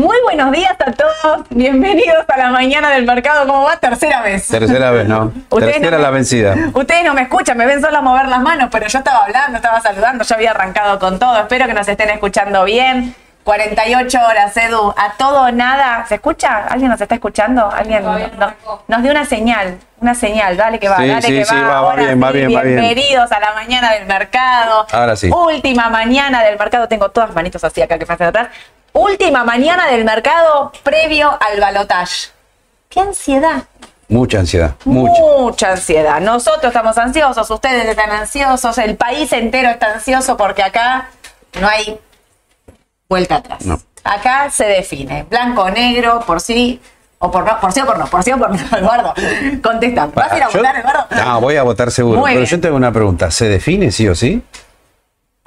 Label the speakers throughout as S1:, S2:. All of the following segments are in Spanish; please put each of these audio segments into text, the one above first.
S1: Muy buenos días a todos. Bienvenidos a la mañana del mercado. ¿Cómo va? Tercera vez.
S2: Tercera vez, ¿no?
S1: Ustedes
S2: Tercera
S1: no
S2: la vencida.
S1: Ustedes no me escuchan, me ven solo mover las manos, pero yo estaba hablando, estaba saludando, yo había arrancado con todo. Espero que nos estén escuchando bien. 48 horas, Edu, a todo o nada. ¿Se escucha? ¿Alguien nos está escuchando? ¿Alguien
S3: no
S1: no- nos dio una señal? Una señal, dale que va,
S2: Sí,
S1: dale
S2: sí,
S1: que
S2: sí,
S1: va.
S2: va, va
S1: Ahora
S2: bien, va bien, va bien.
S1: Bienvenidos a la mañana del mercado.
S2: Ahora sí.
S1: Última mañana del mercado. Tengo todas manitos así acá que pasan atrás. Última mañana del mercado previo al balotaje. ¡Qué ansiedad!
S2: Mucha ansiedad, mucha.
S1: Mucha ansiedad. Nosotros estamos ansiosos, ustedes están ansiosos, el país entero está ansioso porque acá no hay vuelta atrás.
S2: No.
S1: Acá se define, blanco o negro, por sí o por no, por sí o por no, por sí o por no. Eduardo, contesta. ¿Vas a ir a votar, Eduardo?
S2: No, voy a votar seguro.
S1: Muy
S2: pero
S1: bien.
S2: yo tengo una pregunta. ¿Se define sí o sí?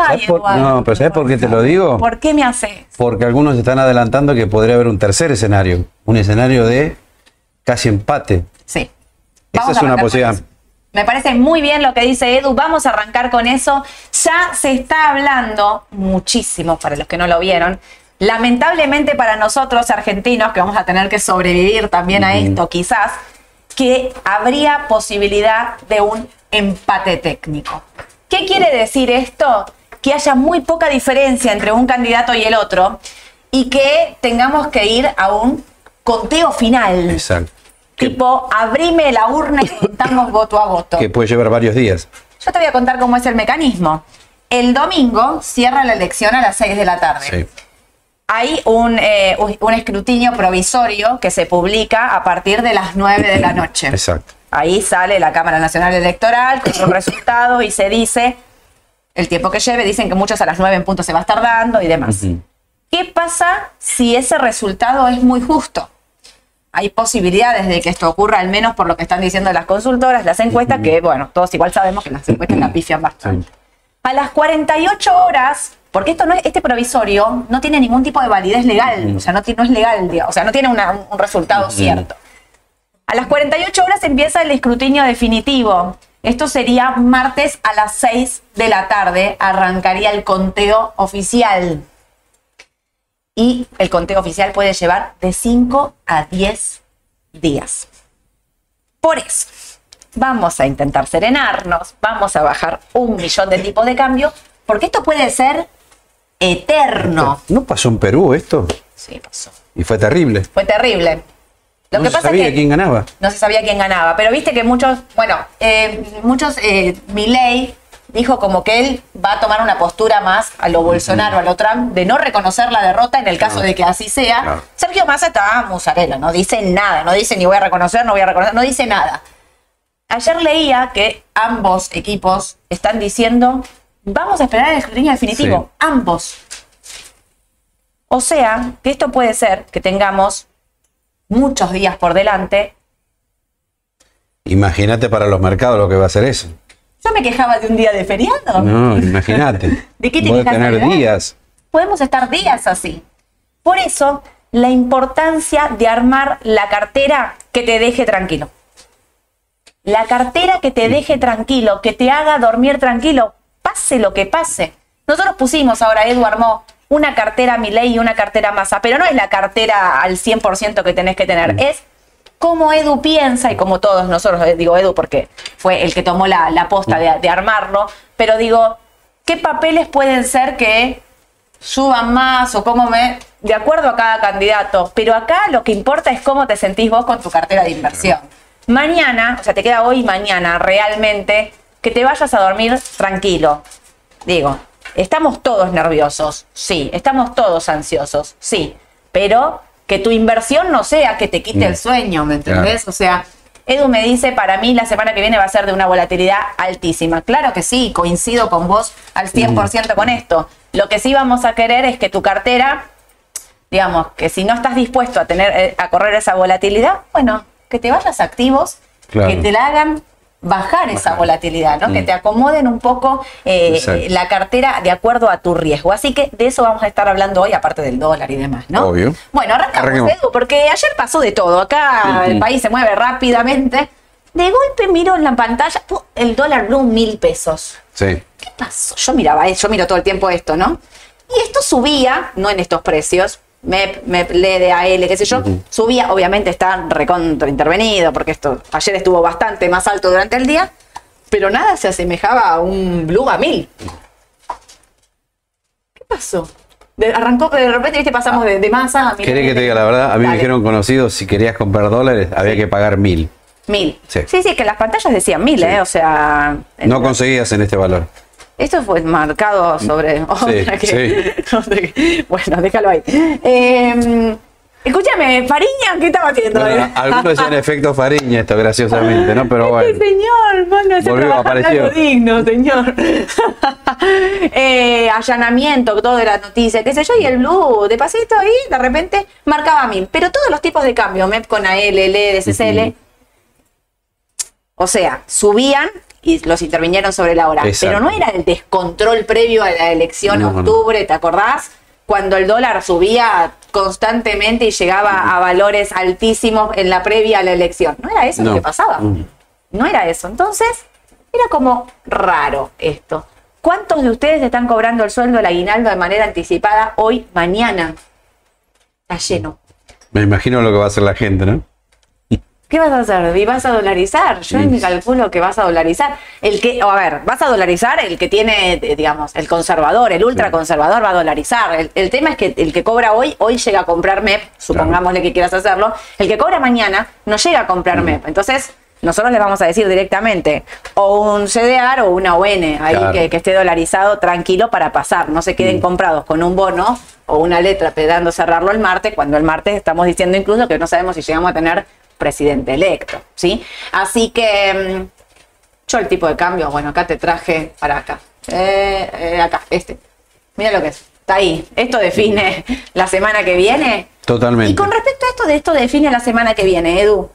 S1: Ay,
S2: ¿Sabes por-
S1: Eduardo,
S2: no, pero ¿sabes por qué te lo digo?
S1: ¿Por qué me hace?
S2: Porque algunos están adelantando que podría haber un tercer escenario. Un escenario de casi empate.
S1: Sí.
S2: Esa es una posibilidad.
S1: Me parece muy bien lo que dice Edu. Vamos a arrancar con eso. Ya se está hablando muchísimo, para los que no lo vieron. Lamentablemente para nosotros argentinos, que vamos a tener que sobrevivir también a esto quizás, que habría posibilidad de un empate técnico. ¿Qué quiere decir esto? Que haya muy poca diferencia entre un candidato y el otro y que tengamos que ir a un conteo final.
S2: Exacto. Que,
S1: Tipo, abrime la urna y contamos voto a voto.
S2: que puede llevar varios días.
S1: Yo te voy a contar cómo es el mecanismo. El domingo cierra la elección a las 6 de la tarde.
S2: Sí.
S1: Hay un, eh, un- escrutinio provisorio que se publica a partir de las 9 de la noche.
S2: Exacto.
S1: Ahí sale la Cámara Nacional Electoral con sus resultados y se dice el tiempo que lleve. Dicen que muchos a las 9 en punto se va a estar dando y demás. ¿Qué pasa si ese resultado es muy justo? Hay posibilidades de que esto ocurra, al menos por lo que están diciendo las consultoras, las encuestas, que bueno, todos igual sabemos que las encuestas la pifian bastante. A las 48 horas, porque esto no es, este provisorio no tiene ningún tipo de validez legal, o sea, no, no es legal, digamos, o sea, no tiene una- un resultado cierto. A las 48 horas empieza el escrutinio definitivo. Esto sería martes a las 6 de la tarde, arrancaría el conteo oficial. Y el conteo oficial puede llevar de 5 a 10 días. Por eso, vamos a intentar serenarnos, vamos a bajar un millón de tipos de cambio, porque esto puede ser eterno.
S2: ¿No pasó en Perú esto?
S1: Sí, pasó.
S2: Y fue terrible.
S1: Fue terrible. Lo
S2: no
S1: que
S2: se
S1: pasa
S2: sabía
S1: es que
S2: quién ganaba.
S1: no se sabía quién ganaba, pero viste que muchos, bueno, eh, muchos, eh, Milei dijo como que él va a tomar una postura más a lo Bolsonaro, a lo Trump, de no reconocer la derrota en el caso
S2: Claro.
S1: de que así sea.
S2: Claro.
S1: Sergio Massa está musarela, no dice nada, no dice ni voy a reconocer, no voy a reconocer, no dice nada. Ayer leía que ambos equipos están diciendo, vamos a esperar el escrutinio definitivo,
S2: Sí.
S1: ambos. O sea, que esto puede ser que tengamos muchos días por delante.
S2: Imagínate para los mercados lo que va a ser eso.
S1: Yo me quejaba de un día de feriado.
S2: No, imagínate.
S1: ¿De qué te
S2: Puede
S1: quejas,
S2: tener días.
S1: Podemos estar días así. Por eso, la importancia de armar la cartera que te deje tranquilo. La cartera que te deje tranquilo, que te haga dormir tranquilo, pase lo que pase. Nosotros pusimos ahora, Edu armó una cartera Milei y una cartera Massa, pero no es la cartera al 100% que tenés que tener, es como Edu piensa y como todos nosotros, eh, digo Edu porque fue el que tomó la, la posta de, de armarlo, pero digo, ¿qué papeles pueden ser que suban más o cómo me... De acuerdo a cada candidato, pero acá lo que importa es cómo te sentís vos con tu cartera de inversión. Mañana, o sea, te queda hoy y mañana realmente que te vayas a dormir tranquilo. Digo, estamos todos nerviosos, sí, estamos todos ansiosos, sí, pero que tu inversión no sea que te quite el sueño, ¿me entendés?
S2: Claro.
S1: O sea, Edu me dice, para mí la semana que viene va a ser de una volatilidad altísima. Claro que sí, coincido con vos al 100% con esto. Lo que sí vamos a querer es que tu cartera, digamos, que si no estás dispuesto a tener eh, a correr esa volatilidad, bueno, que te vayas activos,
S2: Claro.
S1: que te la hagan bajar esa volatilidad, ¿no? Que te acomoden un poco eh, la cartera de acuerdo a tu riesgo. Así que de eso vamos a estar hablando hoy, aparte del dólar y demás, ¿no?
S2: Obvio.
S1: Bueno, arrancamos. Edu, porque ayer pasó de todo. Acá el país se mueve rápidamente. De golpe miro en la pantalla, el dólar blue mil pesos.
S2: Sí.
S1: ¿Qué pasó? Yo miraba, eh, yo miro todo el tiempo esto, ¿no? Y esto subía, no en estos precios, MEP, MEP, LED, AL, qué sé yo, subía, obviamente está recontra intervenido, porque esto ayer estuvo bastante más alto durante el día, pero nada se asemejaba a un Blue a 1000. ¿Qué pasó? De- arrancó, de repente, viste, pasamos de, de masa a mil.
S2: ¿Querés que te diga la verdad? A mí me dijeron conocidos, si querías comprar dólares, había que pagar mil.
S1: Mil.
S2: Sí.
S1: Sí. sí, que las pantallas decían mil,
S2: Sí.
S1: ¿eh? O sea.
S2: No conseguías en este valor.
S1: Esto fue marcado sobre otra que-
S2: sí.
S1: otra que- bueno, déjalo ahí. Eh, escúchame, Fariña, ¿qué estaba haciendo?
S2: Bueno, algunos decían efecto Fariña esto, graciosamente, ¿no? Pero
S1: Este
S2: bueno.
S1: señor,
S2: Volvió,
S1: trabajar
S2: apareció.
S1: algo digno, señor. Eh, allanamiento, todo de la noticia, qué sé yo, y el blue de pasito ahí, de repente, marcaba mil. Pero todos los tipos de cambio, MEP con AL, LED, SSL, o sea, subían y los intervinieron sobre la hora.
S2: Exacto.
S1: Pero no era el descontrol previo a la elección
S2: No, no.
S1: octubre, ¿te acordás? Cuando el dólar subía constantemente y llegaba a valores altísimos en la previa a la elección. No era eso lo que pasaba.
S2: Mm.
S1: No era eso. Entonces, era como raro esto. ¿Cuántos de ustedes están cobrando el sueldo, el aguinaldo de manera anticipada hoy, mañana? Está lleno.
S2: Me imagino lo que va a hacer la gente, ¿no?
S1: ¿Qué vas a hacer? ¿Y vas a dolarizar? Yo
S2: Mm.
S1: me calculo que vas a dolarizar. El que, o a ver, vas a dolarizar el que tiene, eh, digamos, el conservador, el ultraconservador va a dolarizar. El, el tema es que el que cobra hoy, hoy llega a comprar MEP, supongámosle que quieras hacerlo. El que cobra mañana no llega a comprar
S2: Mm.
S1: MEP. Entonces, nosotros le vamos a decir directamente o un CDR o una ON ahí
S2: Claro.
S1: que, que esté dolarizado tranquilo para pasar. No se
S2: Mm.
S1: queden comprados con un bono o una letra pedando cerrarlo el martes, cuando el martes estamos diciendo incluso que no sabemos si llegamos a tener presidente electo, ¿sí? Así que mm, yo el tipo de cambio, bueno, acá te traje para acá. Eh, eh, acá, este. Mira lo que es. Está ahí. Esto define la semana que viene.
S2: Totalmente.
S1: Y con respecto a esto, de esto define la semana que viene, Edu.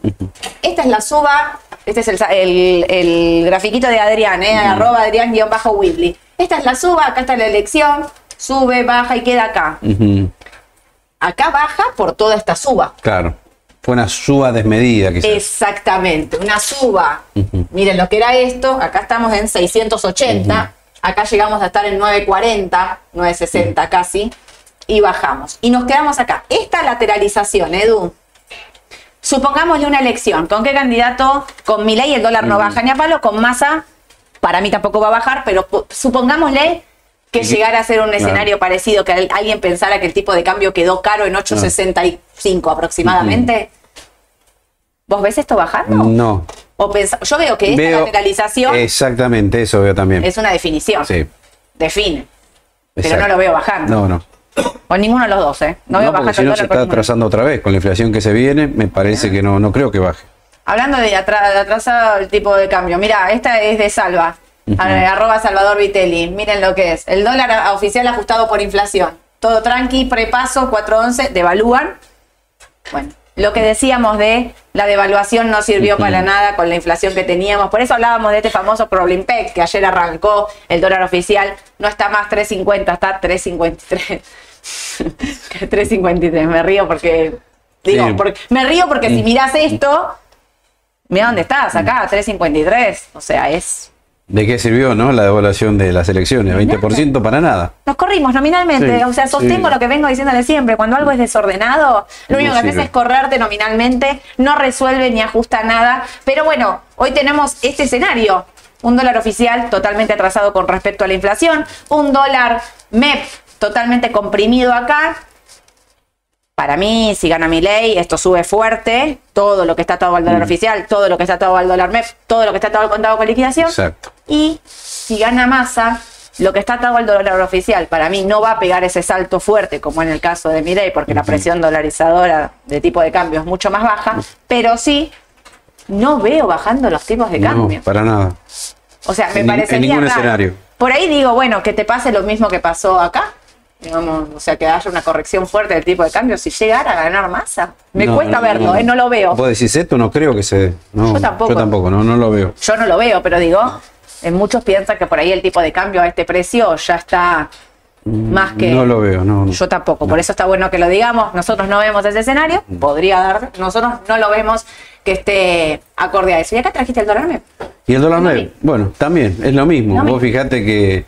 S1: Esta es la suba, este es el, sa- el, el grafiquito de Adrián, ¿eh? arroba Adrián-Whibley. Esta es la suba, acá está la elección, sube, baja y queda acá. Acá baja por toda esta suba.
S2: Claro. Fue una suba desmedida, quizás.
S1: Exactamente, una suba. Miren lo que era esto, acá estamos en 680, acá llegamos a estar en 940, 960 casi, y bajamos. Y nos quedamos acá. Esta lateralización, Edu, supongámosle una elección. ¿Con qué candidato? Con Milei el dólar no baja ni a palo, con Massa, para mí tampoco va a bajar, pero po- supongámosle que llegara a ser un
S2: Claro.
S1: escenario parecido, que al- alguien pensara que el tipo de cambio quedó caro en 8.65 aproximadamente. ¿Vos ves esto bajando?
S2: No.
S1: O yo veo que esta
S2: Veo-
S1: lateralización
S2: Exactamente, eso veo también.
S1: es una definición.
S2: Sí.
S1: Define. Pero no lo veo bajando.
S2: No, no.
S1: O ninguno de los dos, ¿eh? No,
S2: No,
S1: veo bajando
S2: si no se está atrasando otra vez. Con la inflación que se viene, me parece que no, no creo que baje.
S1: Hablando de, de atrasado el tipo de cambio, mira, esta es de Salva, arroba Salvador Vitelli. Miren lo que es. El dólar oficial ajustado por inflación. Todo tranqui, prepaso, 4.11, devalúan. Bueno, lo que decíamos de la devaluación no sirvió para nada con la inflación que teníamos. Por eso hablábamos de este famoso Problem Pack que ayer arrancó el dólar oficial. No está más 3.50, está 3.53. 3.53. Me río porque. Digo,
S2: Sí.
S1: porque, me río porque si mirás esto, mira dónde estás, acá, 3.53. O sea, es.
S2: ¿De qué sirvió, no? La devaluación de las elecciones. 20% para nada.
S1: Nos corrimos nominalmente,
S2: Sí,
S1: o sea, sostengo
S2: sí.
S1: lo que vengo diciéndole siempre. Cuando algo es desordenado, lo
S2: No
S1: único que haces es correrte nominalmente, no resuelve ni ajusta nada. Pero bueno, hoy tenemos este escenario. Un dólar oficial totalmente atrasado con respecto a la inflación, un dólar MEP totalmente comprimido acá. Para mí, si gana mi ley, esto sube fuerte. Todo lo que está atado al
S2: Mm.
S1: dólar oficial, todo lo que está atado al dólar MEP, todo lo que está atado al contado con liquidación.
S2: Exacto.
S1: Y si gana masa, lo que está atado al dólar oficial, para mí no va a pegar ese salto fuerte, como en el caso de Milei, porque la presión dolarizadora de tipo de cambio es mucho más baja, pero sí no veo bajando los tipos de cambio.
S2: No, para nada.
S1: o sea, me parece
S2: en ningún escenario.
S1: Por ahí digo, bueno, que te pase lo mismo que pasó acá. Digamos, o sea, que haya una corrección fuerte del tipo de cambio si llegara a ganar masa. Me
S2: No,
S1: cuesta
S2: no,
S1: verlo, eh, no lo veo.
S2: Vos decís esto, no creo que se.
S1: Yo tampoco.
S2: Yo tampoco, no, no lo veo.
S1: Yo no lo veo, pero digo, eh, muchos piensan que por ahí el tipo de cambio a este precio ya está más que...
S2: No lo veo, no.
S1: Yo tampoco, por eso está bueno que lo digamos. Nosotros no vemos ese escenario, podría dar, nosotros no lo vemos que esté acorde a eso. Y acá trajiste el dólar MEP.
S2: Y el dólar MEP, bueno, también es lo mismo. Vos fijate que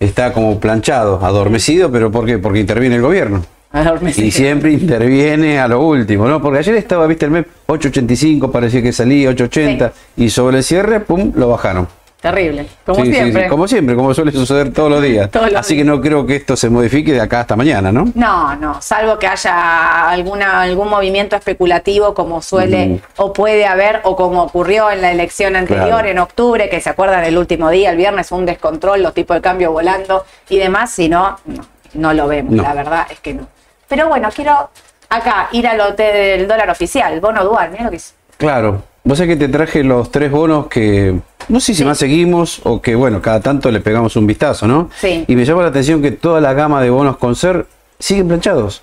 S2: está como planchado, adormecido, pero ¿por qué? Porque interviene el gobierno.
S1: Adormecido.
S2: Y siempre interviene a lo último, ¿no? Porque ayer estaba, viste, el mes 8.85, parecía que salía 8.80, y sobre el cierre, pum, lo bajaron.
S1: Terrible, como
S2: Sí,
S1: siempre.
S2: sí, como siempre, como suele suceder todos los días.
S1: Todos los
S2: Así
S1: días.
S2: que no creo que esto se modifique de acá hasta mañana, ¿no?
S1: No, no, salvo que haya alguna, algún movimiento especulativo como suele
S2: Mm.
S1: o puede haber o como ocurrió en la elección anterior
S2: Claro.
S1: en octubre, que se acuerdan el último día, el viernes un descontrol, los tipos de cambio volando y demás, si no, no, no lo vemos,
S2: No.
S1: la verdad es que no. Pero bueno, quiero acá ir al hotel del dólar oficial, bono dual, mira lo que es.
S2: Claro. Vos sabés que te traje los tres bonos que no sé si
S1: Sí.
S2: más seguimos o que, bueno, cada tanto le pegamos un vistazo, ¿no?
S1: Sí.
S2: Y me llama la atención que toda la gama de bonos con ser siguen planchados.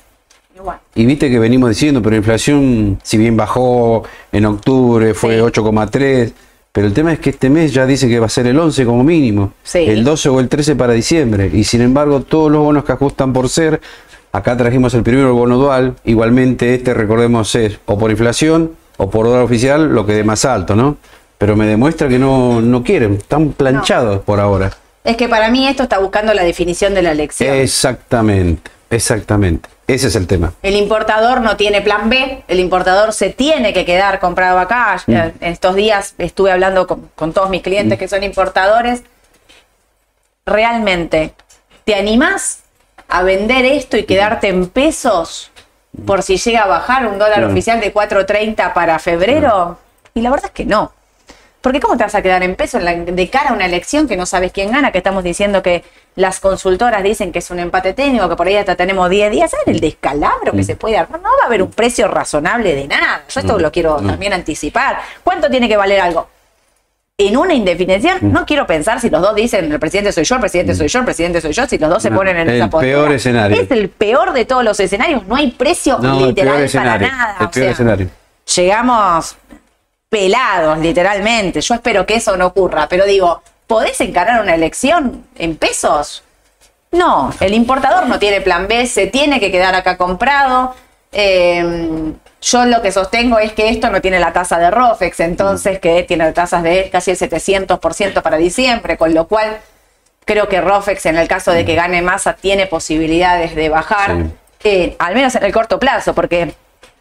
S1: Igual.
S2: Y viste que venimos diciendo, pero la inflación, si bien bajó en octubre, fue
S1: Sí.
S2: 8,3, pero el tema es que este mes ya dice que va a ser el 11 como mínimo,
S1: Sí.
S2: el 12 o el 13 para diciembre. Y sin embargo, todos los bonos que ajustan por ser, acá trajimos el primero, el bono dual, igualmente este, recordemos, es o por inflación o por dólar oficial, lo que dé más alto, ¿no? Pero me demuestra que no, no quieren, están planchados por ahora.
S1: Es que para mí esto está buscando la definición de la elección.
S2: Exactamente, exactamente. Ese es el tema.
S1: El importador no tiene plan B, el importador se tiene que quedar comprado acá.
S2: Mm.
S1: En estos días estuve hablando con, con todos mis clientes que son importadores. ¿Realmente te animás a vender esto y quedarte en pesos por si llega a bajar un dólar
S2: Claro.
S1: oficial de 4.30 para febrero? Y la verdad es que no. Porque ¿cómo te vas a quedar en la- de cara a una elección que no sabes quién gana? Que estamos diciendo que las consultoras dicen que es un empate técnico, que por ahí hasta tenemos 10 días. ¿Saben el descalabro que se puede armar? No va a haber un precio razonable de nada. Yo esto lo quiero también anticipar. ¿Cuánto tiene que valer algo? En una indefinición, no quiero pensar si los dos dicen el presidente soy yo, el presidente soy yo, el presidente soy yo, si los dos se
S2: No,
S1: ponen en
S2: el
S1: esa postura.
S2: peor escenario.
S1: Es el peor de todos los escenarios. No hay precio
S2: No,
S1: literal para nada.
S2: El
S1: o
S2: peor
S1: sea,
S2: escenario.
S1: llegamos pelados, literalmente. Yo espero que eso no ocurra, pero digo, ¿podés encarar una elección en pesos? No, el importador no tiene plan B, se tiene que quedar acá comprado. Eh, yo lo que sostengo es que esto no tiene la tasa de ROFEX, entonces que tiene tasas de casi el 700% para diciembre, con lo cual creo que ROFEX en el caso de que gane masa tiene posibilidades de bajar,
S2: Sí.
S1: eh, al menos en el corto plazo, porque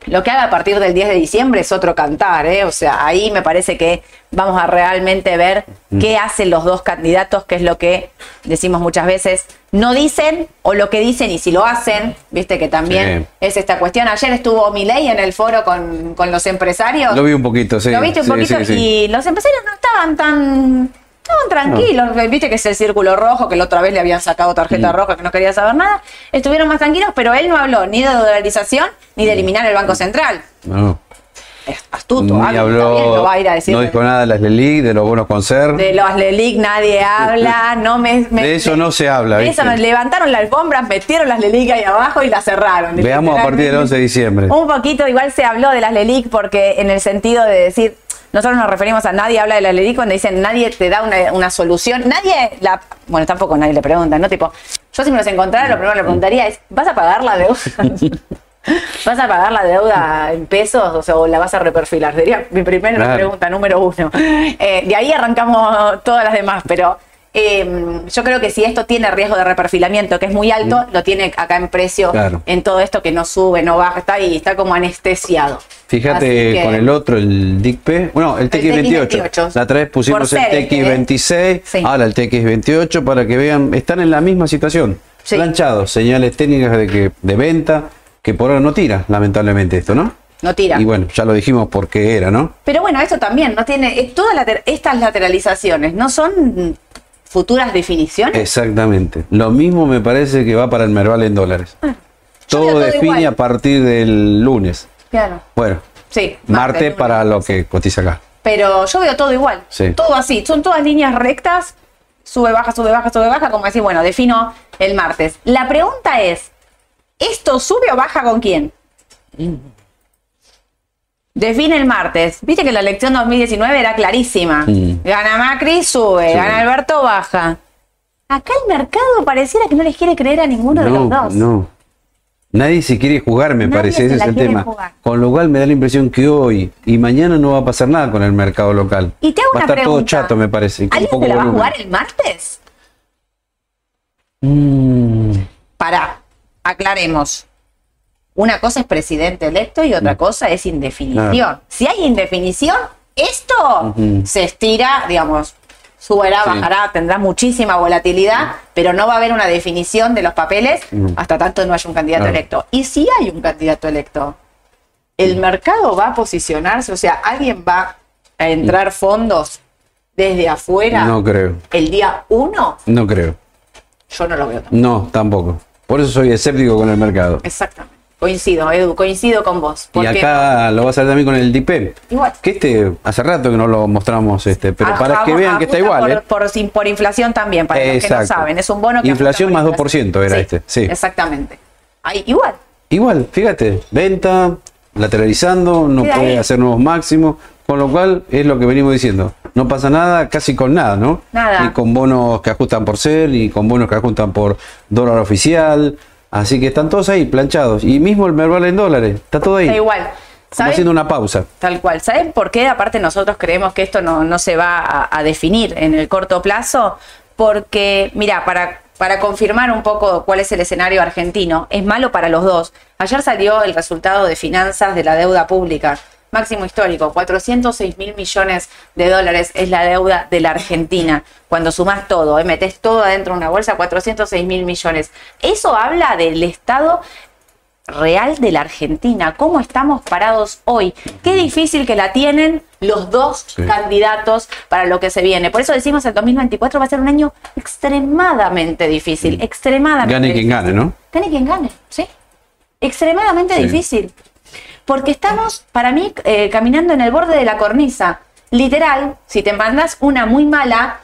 S1: lo que haga a partir del 10 de diciembre es otro cantar, ¿eh? o sea, ahí me parece que vamos a realmente ver qué hacen los dos candidatos, que es lo que decimos muchas veces, no dicen o lo que dicen y si lo hacen, viste que también
S2: Sí.
S1: es esta cuestión. Ayer estuvo Milei en el foro con, con los empresarios.
S2: Lo vi un poquito, sí.
S1: Lo viste un
S2: Sí,
S1: poquito
S2: sí,
S1: y los empresarios no estaban tan. Estaban tranquilos, viste que es el círculo rojo, que la otra vez le habían sacado tarjeta
S2: Mm.
S1: roja, que no quería saber nada. Estuvieron más tranquilos, pero él no habló ni de dolarización ni de eliminar el Banco Central.
S2: No.
S1: Es astuto,
S2: Ni habló,
S1: también lo va a ir a decir.
S2: no dijo nada de las LELIC, de los bonos con ser.
S1: De los LELIC nadie habla, no me, me-
S2: De eso no se habla,
S1: de
S2: ¿viste?
S1: eso levantaron la alfombra, metieron las LELIC ahí abajo y las cerraron.
S2: Veamos a partir del 11 de diciembre.
S1: Un poquito, igual se habló de las LELIC porque en el sentido de decir, nosotros nos referimos a nadie habla de las LELIC cuando dicen nadie te da una, una solución, nadie la, bueno, tampoco nadie le pregunta, ¿no? Tipo, yo si me los encontrara, lo primero que le preguntaría es, ¿vas a pagar la deuda? ¿Vas a pagar la deuda en pesos o, sea, o la vas a reperfilar? Sería mi primera
S2: Claro.
S1: pregunta número uno. Eh, de ahí arrancamos todas las demás, pero eh, yo creo que si esto tiene riesgo de reperfilamiento, que es muy alto, lo tiene acá en precio,
S2: Claro.
S1: en todo esto que no sube, no baja, está ahí, está como anestesiado.
S2: Fíjate
S1: que-
S2: con el otro, el DICP, bueno, el TX28.
S1: TX28.
S2: La otra vez pusimos el TX26,
S1: Sí.
S2: ahora el TX28 para que vean, están en la misma situación.
S1: Sí.
S2: Planchados, señales técnicas de que de venta, que por ahora no tira, lamentablemente esto, ¿no?
S1: No tira.
S2: Y bueno, ya lo dijimos por qué era, ¿no?
S1: Pero bueno, esto también no tiene. eh, Todas later- estas lateralizaciones no son futuras definiciones.
S2: Exactamente. Lo mismo me parece que va para el Merval en dólares.
S1: Ah,
S2: todo define
S1: igual.
S2: a partir del lunes.
S1: Claro.
S2: Bueno,
S1: Sí.
S2: martes
S1: lunes.
S2: para lo que cotiza acá.
S1: Pero yo veo todo igual.
S2: Sí.
S1: Todo así. Son todas líneas rectas. Sube, baja, sube, baja, sube, baja. Como decir, bueno, defino el martes. La pregunta es: ¿esto sube o baja con quién? Define el martes. Viste que la elección 2019 era clarísima. Gana Macri, sube.
S2: Sí.
S1: Gana Alberto, baja. Acá el mercado pareciera que no les quiere creer a ninguno de los dos.
S2: no. Nadie se quiere jugar, me
S1: Nadie
S2: parece,
S1: se
S2: ese es el tema.
S1: jugar.
S2: Con lo cual me da la impresión que hoy y mañana no va a pasar nada con el mercado local.
S1: Y te hago
S2: va a estar todo chato, me parece.
S1: ¿Alguien
S2: poco
S1: se la va a jugar el martes?
S2: Mm,
S1: Para, aclaremos. Una cosa es presidente electo y otra cosa es indefinición. Si hay indefinición, esto se estira, digamos, subirá,
S2: Sí.
S1: bajará, tendrá muchísima volatilidad, pero no va a haber una definición de los papeles hasta tanto no haya un candidato
S2: Claro.
S1: electo. Y si hay un candidato electo, el mercado va a posicionarse, o sea, alguien va a entrar fondos desde afuera
S2: No creo,
S1: el día uno,
S2: no creo.
S1: yo no lo veo. tampoco.
S2: No, tampoco. Por eso soy escéptico con el mercado.
S1: Exactamente. Coincido, Edu, coincido con vos.
S2: Y acá lo vas a ver también con el DIPEM.
S1: Igual.
S2: Que este, hace rato que no lo mostramos, este, pero
S1: Ajá,
S2: para que vean que está igual,
S1: por,
S2: ¿eh?
S1: por, inflación también, para los que no
S2: Exacto.
S1: saben. Es un bono que
S2: Inflación más
S1: por
S2: 2% era este, sí.
S1: Exactamente. Ahí, igual.
S2: Igual, fíjate, venta, lateralizando, no puede
S1: ahí.
S2: hacer nuevos máximos, con lo cual es lo que venimos diciendo. No pasa nada casi con nada, ¿no?
S1: Nada.
S2: Ni con bonos que ajustan por ser, ni con bonos que ajustan por dólar oficial. Así que están todos ahí, planchados. Y mismo el Merval en dólares, está todo ahí.
S1: Da igual. ¿Saben?
S2: haciendo una pausa.
S1: Tal cual. ¿Saben por qué? Aparte nosotros creemos que esto no, no se va a, a definir en el corto plazo. Porque, mira, para, para confirmar un poco cuál es el escenario argentino, es malo para los dos. Ayer salió el resultado de finanzas de la deuda pública. Máximo histórico, 406 mil millones de dólares es la deuda de la Argentina. Cuando sumás todo, ¿eh? metés todo adentro de una bolsa, 406 mil millones. Eso habla del estado real de la Argentina, cómo estamos parados hoy. Qué difícil que la tienen los dos
S2: Sí.
S1: candidatos para lo que se viene. Por eso decimos el 2024 va a ser un año extremadamente difícil, extremadamente
S2: Gane quien gane, ¿no?
S1: Gane quien gane, ¿sí? Extremadamente
S2: Sí.
S1: difícil. Porque estamos, para mí, eh, caminando en el borde de la cornisa. Literal, si te mandas una muy mala,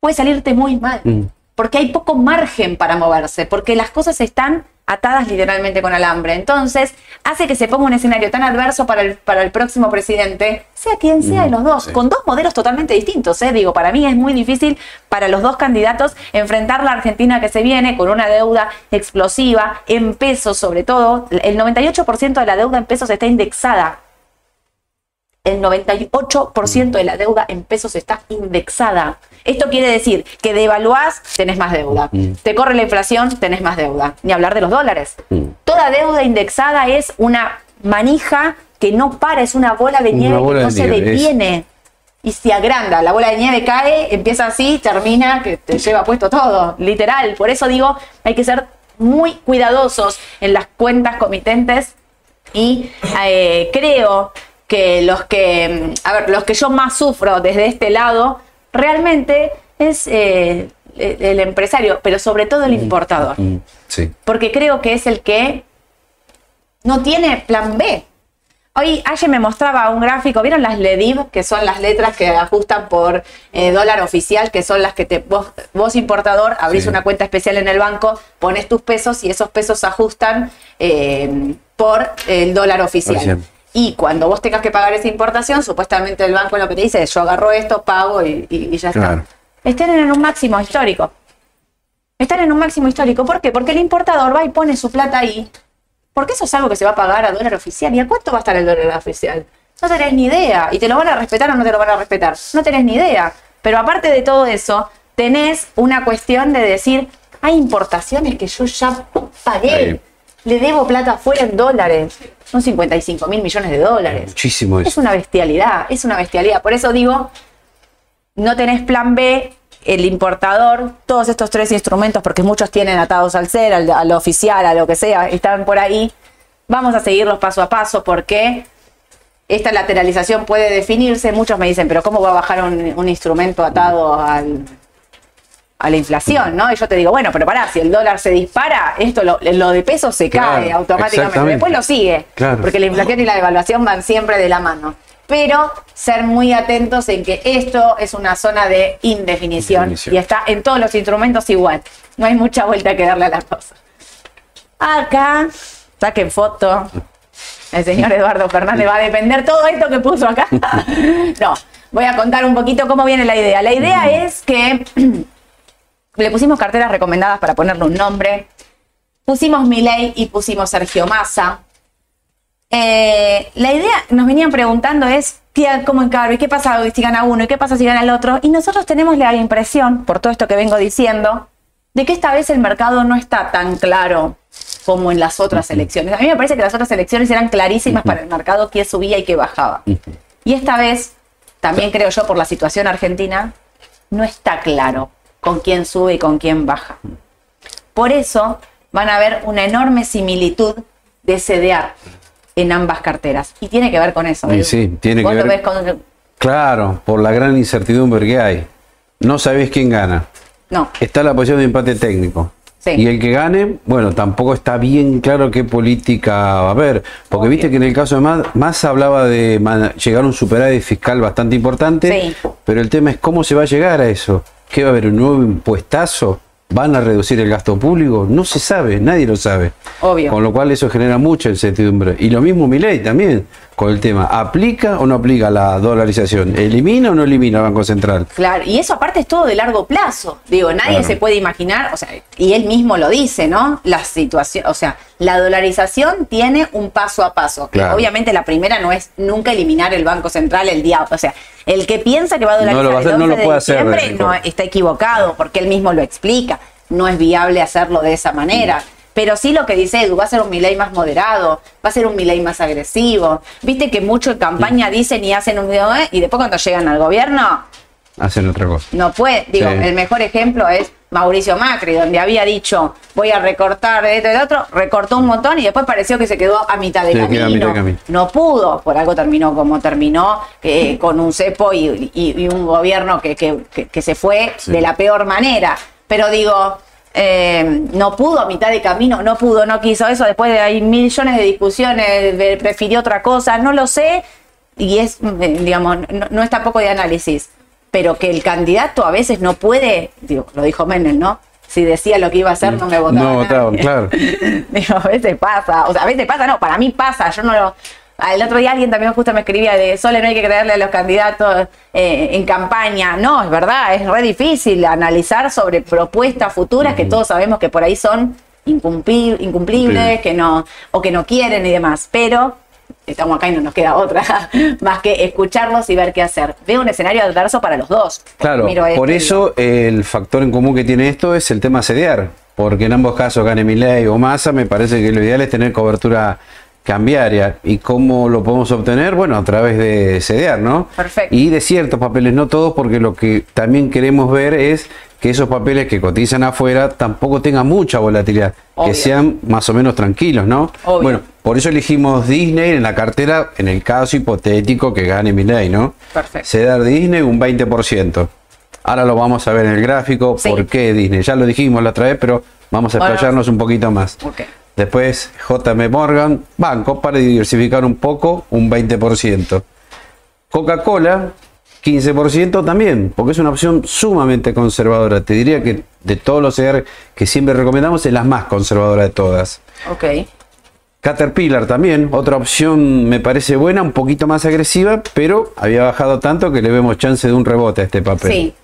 S1: puede salirte muy mal.
S2: Mm.
S1: Porque hay poco margen para moverse, porque las cosas están atadas literalmente con alambre. Entonces, hace que se ponga un escenario tan adverso para el, para el próximo presidente, sea quien sea de los dos,
S2: sí.
S1: con dos modelos totalmente distintos. ¿eh? Digo, para mí es muy difícil para los dos candidatos enfrentar la Argentina que se viene con una deuda explosiva, en pesos sobre todo. El 98% de la deuda en pesos está indexada el 98% de la deuda en pesos está indexada. Esto quiere decir que devaluás, tenés más deuda.
S2: Mm.
S1: Te corre la inflación, tenés más deuda. Ni hablar de los dólares.
S2: Mm.
S1: Toda deuda indexada es una manija que no para, es una bola de nieve
S2: bola
S1: que no
S2: de
S1: se
S2: nieve, es.
S1: detiene. Y se agranda, la bola de nieve cae, empieza así, termina, que te lleva puesto todo, literal. Por eso digo, hay que ser muy cuidadosos en las cuentas comitentes y eh, creo que los que, mm, a ver, los que yo más sufro desde este lado, realmente es eh, el el empresario, pero sobre todo el importador.
S2: Mm, Sí.
S1: Porque creo que es el que no tiene plan B. Hoy ayer me mostraba un gráfico, ¿vieron las LEDIV? Que son las letras que ajustan por eh, dólar oficial, que son las que te, vos, vos importador, abrís
S2: Sí.
S1: una cuenta especial en el banco, pones tus pesos y esos pesos se ajustan eh, por el dólar oficial.
S2: Oficial.
S1: Y cuando vos tengas que pagar esa importación, supuestamente el banco lo que te dice es yo agarro esto, pago y, y- y ya
S2: Claro.
S1: está. Están en un máximo histórico. Están en un máximo histórico. ¿Por qué? Porque el importador va y pone su plata ahí. Porque eso es algo que se va a pagar a dólar oficial. ¿Y a cuánto va a estar el dólar oficial? No tenés ni idea. ¿Y te lo van a respetar o no te lo van a respetar? No tenés ni idea. Pero aparte de todo eso, tenés una cuestión de decir, hay importaciones que yo ya pagué. Le debo plata afuera en dólares. Son 55 mil millones de dólares.
S2: Muchísimo
S1: Es
S2: eso.
S1: una bestialidad, es una bestialidad. Por eso digo, no tenés plan B, el importador, todos estos tres instrumentos, porque muchos tienen atados al ser, al, al oficial, a lo que sea, están por ahí. Vamos a seguirlos paso a paso porque esta lateralización puede definirse. Muchos me dicen, pero ¿cómo va a bajar un, un instrumento atado al, a la inflación? ¿no? Y yo te digo, bueno, pero pará, si el dólar se dispara, esto lo, lo de peso se
S2: Claro,
S1: cae automáticamente. Después lo sigue.
S2: Claro.
S1: Porque la inflación y la devaluación van siempre de la mano. Pero ser muy atentos en que esto es una zona de indefinición,
S2: Indefinición.
S1: y está en todos los instrumentos igual. No hay mucha vuelta que darle a la cosa. Acá, saquen foto. El señor Eduardo Fernández va a depender todo esto que puso acá. No, voy a contar un poquito cómo viene la idea. La idea es que le pusimos carteras recomendadas para ponerle un nombre. Pusimos Milei y pusimos Sergio Massa. Eh, la idea, nos venían preguntando es, tía, ¿cómo encaro? ¿Y qué pasa si gana uno? ¿Y qué pasa si gana el otro? Y nosotros tenemos la impresión, por todo esto que vengo diciendo, de que esta vez el mercado no está tan claro como en las otras elecciones. A mí me parece que las otras elecciones eran clarísimas para el mercado qué subía y qué bajaba. Y esta vez, también creo yo por la situación argentina, no está claro con quién sube y con quién baja. Por eso van a ver una enorme similitud de CDR en ambas carteras. Y tiene que ver con eso. Edu.
S2: sí, tiene que ver-
S1: ves con-
S2: Claro, por la gran incertidumbre que hay. No sabés quién gana.
S1: No,
S2: Está la posición de empate técnico.
S1: Sí.
S2: Y el que gane, bueno, tampoco está bien claro qué política va a haber. Porque
S1: Obvio.
S2: viste que en el caso de Más hablaba de llegar a un superávit fiscal bastante importante.
S1: Sí.
S2: Pero el tema es cómo se va a llegar a eso. ¿Qué va a haber? ¿Un nuevo impuestazo? ¿Van a reducir el gasto público? No se sabe, nadie lo sabe.
S1: Obvio.
S2: Con lo cual eso genera mucha incertidumbre. Y lo mismo Milei también con el tema. ¿Aplica o no aplica la dolarización? ¿Elimina o no elimina el Banco Central?
S1: Claro, y eso aparte es todo de largo plazo. Digo, nadie
S2: Claro.
S1: se puede imaginar, o sea, y él mismo lo dice, ¿no? La situación, o sea, la dolarización tiene un paso a paso. que
S2: Claro.
S1: Obviamente la primera no es nunca eliminar el Banco Central el día, o sea, el que piensa que va a dolarizar
S2: No lo va a hacer,
S1: el
S2: no
S1: 11
S2: lo puede
S1: de diciembre no, está equivocado, porque él mismo lo explica. No es viable hacerlo de esa manera. Pero sí lo que dice Edu, va a ser un Milei más moderado, va a ser un Milei más agresivo. Viste que mucho en campaña dicen y hacen un video, ¿eh? y después cuando llegan al gobierno,
S2: Hacen otra cosa.
S1: no puede. Digo,
S2: Sí.
S1: el mejor ejemplo es Mauricio Macri, donde había dicho voy a recortar esto y lo otro, recortó un montón y después pareció que se quedó a mitad de, camino.
S2: a mitad de camino.
S1: No pudo, por algo terminó como terminó, eh, con un cepo y, y- y un gobierno que, que- que- que se fue
S2: Sí.
S1: de la peor manera. Pero digo, eh, no pudo a mitad de camino, no pudo, no quiso eso. Después de hay millones de discusiones, prefirió otra cosa, no lo sé. Y es, eh, digamos, no, no es tampoco de análisis. Pero que el candidato a veces no puede, digo, lo dijo Menem, ¿no? Si decía lo que iba a hacer, no me votaba.
S2: No votaban, claro.
S1: Digo, a veces pasa, o sea, a veces pasa, no, para mí pasa, yo no lo... El otro día alguien también justo me escribía de Sole, no hay que creerle a los candidatos eh, en campaña. No, es verdad, es re difícil analizar sobre propuestas futuras que todos sabemos que por ahí son incumpli- incumplibles, que no, o que no quieren y demás. Pero estamos acá y no nos queda otra más que escucharlos y ver qué hacer. Veo un escenario adverso para los dos.
S2: Claro,
S1: este
S2: por
S1: y
S2: eso el factor en común que tiene esto es el tema sediar, porque en ambos casos gane Milei o Massa, me parece que lo ideal es tener cobertura cambiaria. ¿Y cómo lo podemos obtener? Bueno, a través de sediar, ¿no?
S1: Perfecto.
S2: Y de ciertos papeles, no todos, porque lo que también queremos ver es que esos papeles que cotizan afuera tampoco tengan mucha volatilidad,
S1: Obvio.
S2: que sean más o menos tranquilos, ¿no?
S1: Obvio.
S2: Bueno, por eso elegimos Disney en la cartera, en el caso hipotético que gane Milei, ¿no?
S1: Perfecto.
S2: Cedar Disney un 20%. Ahora lo vamos a ver en el gráfico.
S1: Sí.
S2: ¿Por qué Disney? Ya lo dijimos la otra vez, pero vamos a explayarnos un poquito más.
S1: Ok.
S2: Después JM Morgan, banco para diversificar un poco, un 20%. Coca-Cola, 15% también, porque es una opción sumamente conservadora. Te diría que de todos los CER que siempre recomendamos es la más conservadora de todas.
S1: Ok.
S2: Caterpillar también, otra opción me parece buena, un poquito más agresiva, pero había bajado tanto que le vemos chance de un rebote a este papel.
S1: Sí.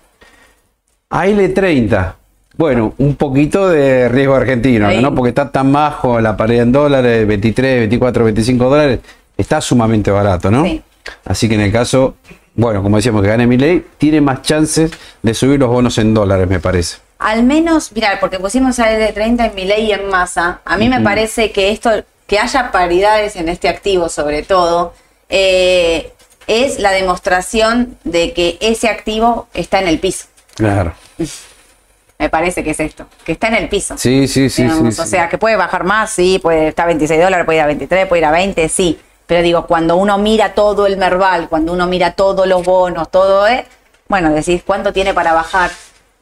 S2: AL30, bueno, un poquito de riesgo argentino. ¿no? Porque está tan bajo la pared en dólares, 23, 24, 25 dólares, está sumamente barato, ¿no?
S1: Sí.
S2: Así que en el caso, bueno, como decíamos que gane mi ley, tiene más chances de subir los bonos en dólares, me parece.
S1: Al menos, mira, porque pusimos a de 30 en mi ley y en masa, a mí me parece que esto, que haya paridades en este activo sobre todo, eh, es la demostración de que ese activo está en el piso.
S2: Claro.
S1: Me parece que es esto, que está en el piso.
S2: Sí, sí, sí,
S1: digamos.
S2: sí,
S1: O
S2: sí.
S1: sea, que puede bajar más, sí, puede estar a 26 dólares, puede ir a 23, puede ir a 20, sí. Pero digo, cuando uno mira todo el Merval, cuando uno mira todos los bonos, todo, eh, bueno, decís cuánto tiene para bajar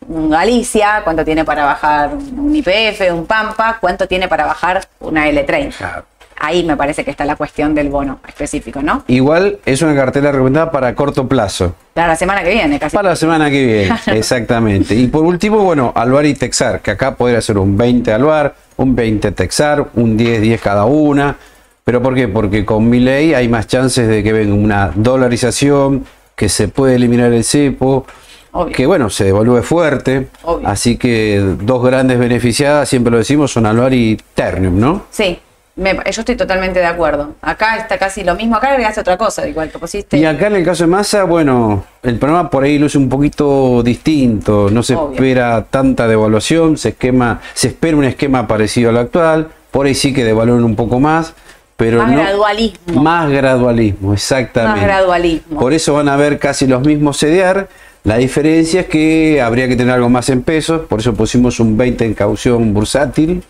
S1: un Galicia, cuánto tiene para bajar un IPF, un Pampa, cuánto tiene para bajar una L30.
S2: Claro.
S1: Ahí me parece que está la cuestión del bono específico, ¿no?
S2: Igual es una cartera recomendada para corto plazo.
S1: Para la semana que viene, casi.
S2: Para la semana que viene, exactamente. Y por último, bueno, Alvar y Texar, que acá podría ser un 20 Alvar, un 20 Texar, un 10, 10 cada una. ¿Pero por qué? Porque con mi ley hay más chances de que venga una dolarización, que se puede eliminar el cepo,
S1: Obvio.
S2: que bueno, se devuelve fuerte.
S1: Obvio.
S2: Así que dos grandes beneficiadas, siempre lo decimos, son Alvar y Ternium, ¿no?
S1: Sí. Me- yo estoy totalmente de acuerdo. Acá está casi lo mismo. Acá agregaste otra cosa, igual que pusiste.
S2: Y acá en el caso de Massa, bueno, el programa por ahí luce un poquito distinto, no se
S1: Obvio.
S2: espera tanta devaluación, se esquema, se espera un esquema parecido al actual, por ahí sí que devalúan un poco más, pero
S1: Más
S2: no
S1: gradualismo.
S2: más gradualismo, exactamente.
S1: Más gradualismo.
S2: Por eso van a ver casi los mismos CDR. La diferencia es que habría que tener algo más en pesos, por eso pusimos un 20 en caución bursátil.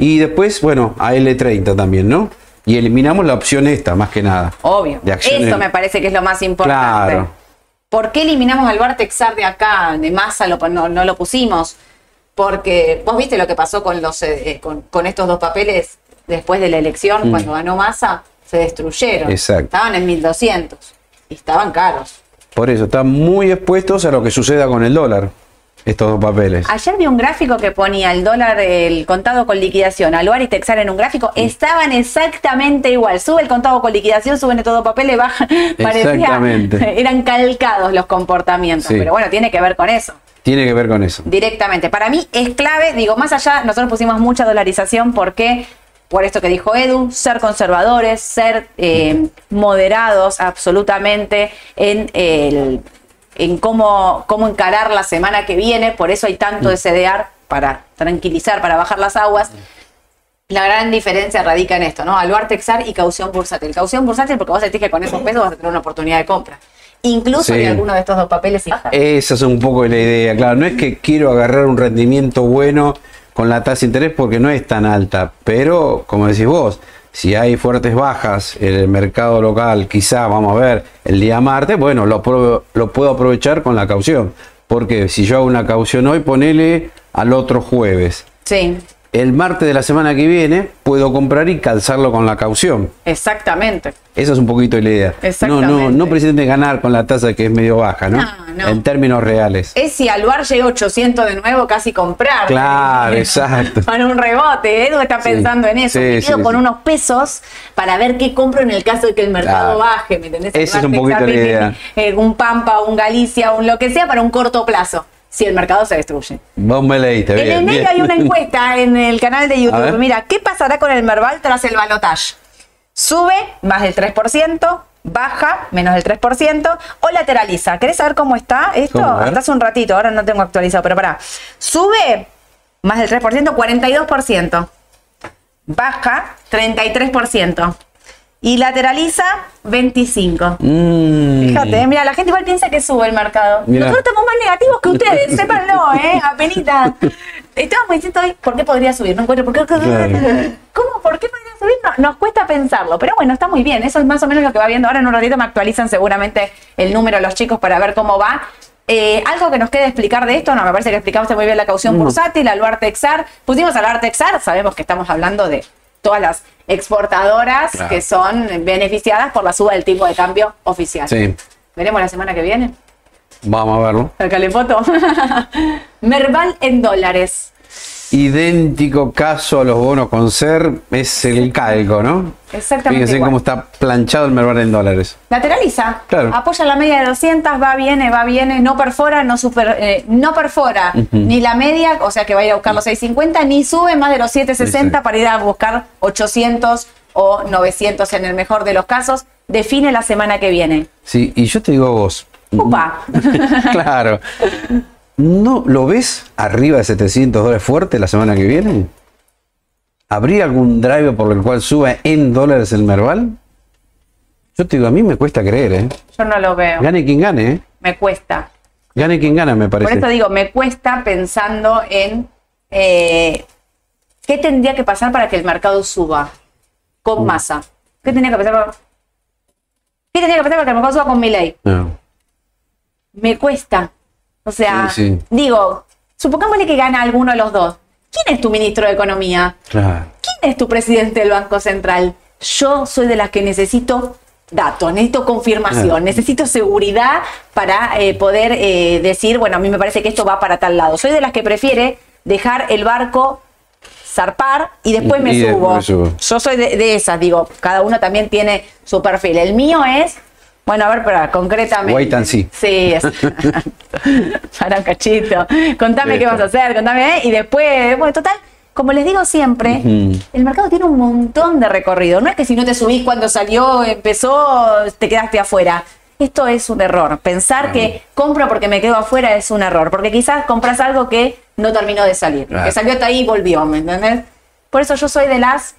S2: Y después, bueno, a L30 también, ¿no? Y eliminamos la opción esta, más que nada.
S1: Obvio.
S2: De acciones.
S1: Eso me parece que es lo más importante.
S2: Claro.
S1: ¿Por qué eliminamos al Bartexar de acá, de masa, lo, no, no lo pusimos? Porque vos viste lo que pasó con, los, eh, con, con estos dos papeles después de la elección,
S2: Mm.
S1: cuando ganó masa, se destruyeron.
S2: Exacto.
S1: Estaban en 1200 y estaban caros.
S2: Por eso, están muy expuestos a lo que suceda con el dólar, estos dos papeles.
S1: Ayer vi un gráfico que ponía el dólar, el contado con liquidación, Aluar y Texar en un gráfico, estaban exactamente igual. Sube el contado con liquidación, suben de todo papel, le baja. Parecía,
S2: Exactamente.
S1: eran calcados los comportamientos.
S2: Sí.
S1: Pero bueno, tiene que ver con eso.
S2: Tiene que ver con eso.
S1: Directamente. Para mí es clave, digo, más allá, nosotros pusimos mucha dolarización porque, por esto que dijo Edu, ser conservadores, ser eh, moderados absolutamente en el en cómo, cómo encarar la semana que viene, por eso hay tanto de CDR para tranquilizar, para bajar las aguas. La gran diferencia radica en esto, ¿no? Aluar Texar y caución bursátil. Caución bursátil porque vos sentís que con esos pesos vas a tener una oportunidad de compra. Incluso
S2: Sí.
S1: alguno de estos dos papeles y baja.
S2: Esa es un poco la idea, claro. No es que quiero agarrar un rendimiento bueno con la tasa de interés porque no es tan alta, pero como decís vos, si hay fuertes bajas en el mercado local, quizá vamos a ver el día martes, bueno, lo, lo puedo aprovechar con la caución. Porque si yo hago una caución hoy, ponele al otro jueves.
S1: Sí,
S2: El martes de la semana que viene puedo comprar y calzarlo con la caución.
S1: exactamente.
S2: Esa es un poquito la idea. No, no,
S1: Exactamente.
S2: no pretende ganar con la tasa que es medio baja, ¿no?
S1: No, no.
S2: En términos reales.
S1: Es si Aluar llega a 800 de nuevo, casi comprar.
S2: Claro, exacto.
S1: Para un rebote. Edu está
S2: Sí.
S1: pensando en eso.
S2: Sí,
S1: Me quedo
S2: sí,
S1: con unos pesos para ver qué compro en el caso de que el mercado
S2: Claro.
S1: baje. ¿Me entendés?
S2: Esa es un poquito la idea.
S1: eh, un Pampa, un Galicia, un lo que sea para un corto plazo. Si el mercado se destruye.
S2: Vos me leíste,
S1: En
S2: bien,
S1: el medio
S2: bien.
S1: hay una encuesta en el canal de. YouTube. Mira, ¿qué pasará con el Merval tras el balotaje? Sube más del 3%, baja menos del 3% o lateraliza. ¿Querés saber cómo está esto? Hasta hace un ratito, ahora no tengo actualizado, pero pará. Sube más del 3%, 42%. Baja 33%. Y lateraliza 25%.
S2: Mm.
S1: Fíjate, mira, la gente igual piensa que sube el mercado.
S2: Mirá.
S1: Nosotros estamos más negativos que ustedes, sépanlo, ¿eh? Apenita. Estábamos diciendo hoy, ¿por qué podría subir? No encuentro, ¿por qué?
S2: Claro.
S1: ¿Cómo? ¿Por qué podría subir? No, nos cuesta pensarlo, pero bueno, está muy bien. Eso es más o menos lo que va viendo. Ahora en un ratito me actualizan seguramente el número los chicos para ver cómo va. Eh, algo que nos quede explicar de esto, no, me parece que explicamos muy bien la caución
S2: No.
S1: bursátil, al Texar. Pusimos al Texar, sabemos que estamos hablando de todas las exportadoras
S2: Claro.
S1: que son beneficiadas por la suba del tipo de cambio oficial.
S2: Sí,
S1: Veremos la semana que viene.
S2: vamos a verlo.
S1: Acá le foto. Merval en dólares.
S2: Idéntico caso a los bonos con ser, es el calco, ¿no?
S1: Exactamente
S2: Fíjense
S1: igual.
S2: cómo está planchado el merval en dólares.
S1: Lateraliza.
S2: Claro.
S1: Apoya la media de 200, va, viene, va, viene, no perfora, no, super, eh, no perfora ni la media, o sea que va a ir a buscar los 650, ni sube más de los 760
S2: Sí.
S1: para ir a buscar 800 o 900 en el mejor de los casos. Define la semana que viene.
S2: Sí, y yo te digo a vos.
S1: Upa.
S2: claro. ¿No lo ves arriba de 700 dólares fuerte la semana que viene? ¿Habría algún driver por el cual suba en dólares el Merval? Yo te digo, a mí me cuesta creer, ¿eh?
S1: Yo no lo veo.
S2: Gane quien gane, ¿eh?
S1: Me cuesta.
S2: Gane quien gana, me
S1: Por
S2: parece.
S1: eso digo, me cuesta pensando en eh, qué tendría que pasar para que el mercado suba con masa. ¿Qué tendría que pasar? para- ¿Qué tendría que pasar para que el mercado suba con mi ley?
S2: No.
S1: Me cuesta. O sea,
S2: Sí, sí.
S1: digo, supongámosle que gana alguno de los dos. ¿Quién es tu ministro de Economía?
S2: Claro.
S1: ¿Quién es tu presidente del Banco Central? Yo soy de las que necesito datos, necesito confirmación,
S2: Claro.
S1: necesito seguridad para eh, poder eh, decir, bueno, a mí me parece que esto va para tal lado. Soy de las que prefiere dejar el barco zarpar y después me
S2: Y después
S1: subo.
S2: me subo.
S1: Yo soy de, de esas, digo, cada uno también tiene su perfil. El mío es, bueno, a ver, pero concretamente.
S2: Wait and see.
S1: Sí, es. para un cachito. Contame qué vas a hacer, contame, ¿eh? y después, bueno, total, como les digo siempre, el mercado tiene un montón de recorrido. No es que si no te subís cuando salió, empezó, te quedaste afuera. Esto es un error. Pensar que compro porque me quedo afuera es un error. Porque quizás compras algo que no terminó de salir.
S2: Claro.
S1: Que salió hasta ahí y volvió, ¿me entendés? Por eso yo soy de las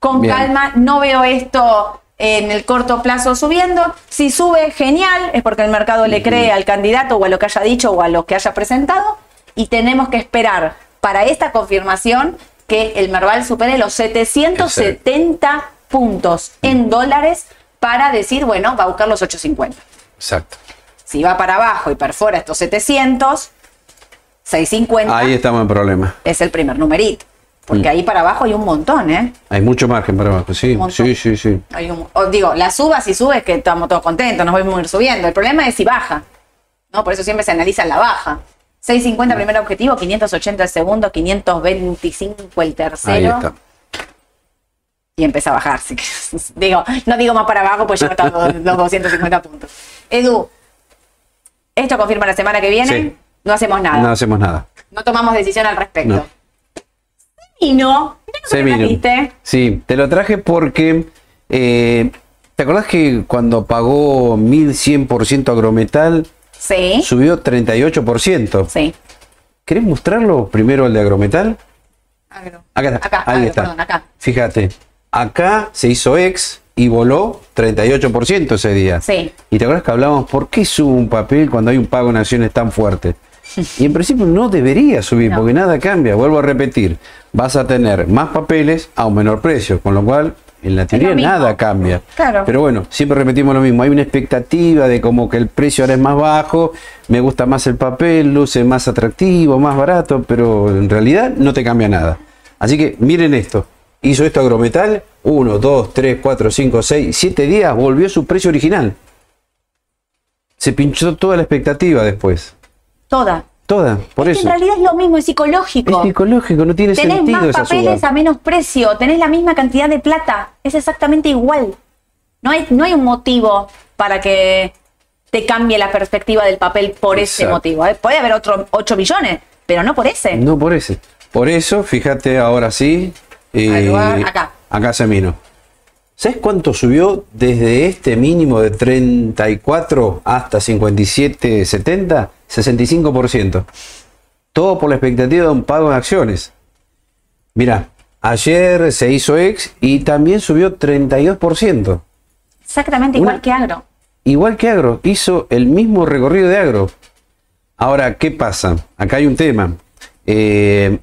S1: con
S2: Bien.
S1: calma, no veo esto en el corto plazo subiendo. Si sube, genial, es porque el mercado le cree al candidato o a lo que haya dicho o a lo que haya presentado. Y tenemos que esperar para esta confirmación que el Merval supere los 770 puntos en dólares para decir, bueno, va a buscar los 850.
S2: Exacto.
S1: Si va para abajo y perfora estos 700, 650
S2: Ahí estamos en problema.
S1: es el primer numerito. Porque ahí para abajo hay un montón, ¿eh?
S2: Hay mucho margen para abajo, sí, sí, sí, sí.
S1: Hay un- digo, la suba si sube es que estamos todos contentos, nos vamos a ir subiendo. El problema es si baja. ¿no? Por eso siempre se analiza la baja. 650 primer objetivo, 580 el segundo, 525 el
S2: Ahí
S1: tercero.
S2: está.
S1: Y empieza a bajar. que, digo, no digo más para abajo, pues ya están los, los 250 puntos. Edu, esto confirma la semana que viene.
S2: Sí.
S1: No hacemos nada.
S2: No
S1: No,
S2: hacemos nada.
S1: tomamos decisión al respecto.
S2: No.
S1: Y no. Mirá lo que
S2: Se vino. Sí, te lo traje porque. eh, ¿Te acordás que cuando pagó 1100% agrometal
S1: Sí.
S2: subió 38%?
S1: Sí.
S2: ¿Querés mostrarlo primero el de agrometal?
S1: Agro.
S2: Acá está.
S1: Acá,
S2: ahí
S1: agro,
S2: está.
S1: perdón, acá.
S2: Fíjate, acá se hizo ex y voló 38% ese día.
S1: Sí.
S2: Y te acuerdas que hablábamos, ¿por qué sube un papel cuando hay un pago en acciones tan fuerte? Y en principio no debería subir,
S1: No.
S2: porque nada cambia. Vuelvo a repetir, vas a tener más papeles a un menor precio, con lo cual en la teoría nada cambia.
S1: Claro.
S2: Pero bueno, siempre repetimos lo mismo, hay una expectativa de como que el precio ahora es más bajo, me gusta más el papel, luce más atractivo, más barato, pero en realidad no te cambia nada. Así que miren esto, hizo esto Agrometal, 1, 2, 3, 4, 5, 6, 7 días, volvió a su precio original. Se pinchó toda la expectativa después.
S1: Toda.
S2: Toda, por
S1: Es que
S2: eso.
S1: en realidad es lo mismo, es
S2: Es
S1: psicológico.
S2: psicológico, no tiene
S1: Tenés
S2: sentido
S1: más
S2: esa
S1: papeles
S2: suba.
S1: a menos precio, tenés la misma cantidad de plata, es exactamente igual. No hay, no hay un motivo para que te cambie la perspectiva del papel por ese motivo. ¿eh? Puede haber otro 8 millones, pero no por ese.
S2: No por ese. Por eso, fíjate ahora sí. eh,
S1: lugar, acá.
S2: Acá se vino. ¿Sabes cuánto subió desde este mínimo de 34 hasta 57,70? 65%. Todo por la expectativa de un pago en acciones. Mira, ayer se hizo ex y también subió 32%.
S1: Exactamente igual
S2: Una-
S1: que agro.
S2: Igual que Agro, hizo el mismo recorrido de Agro. Ahora, ¿qué pasa? Acá hay un tema. Eh,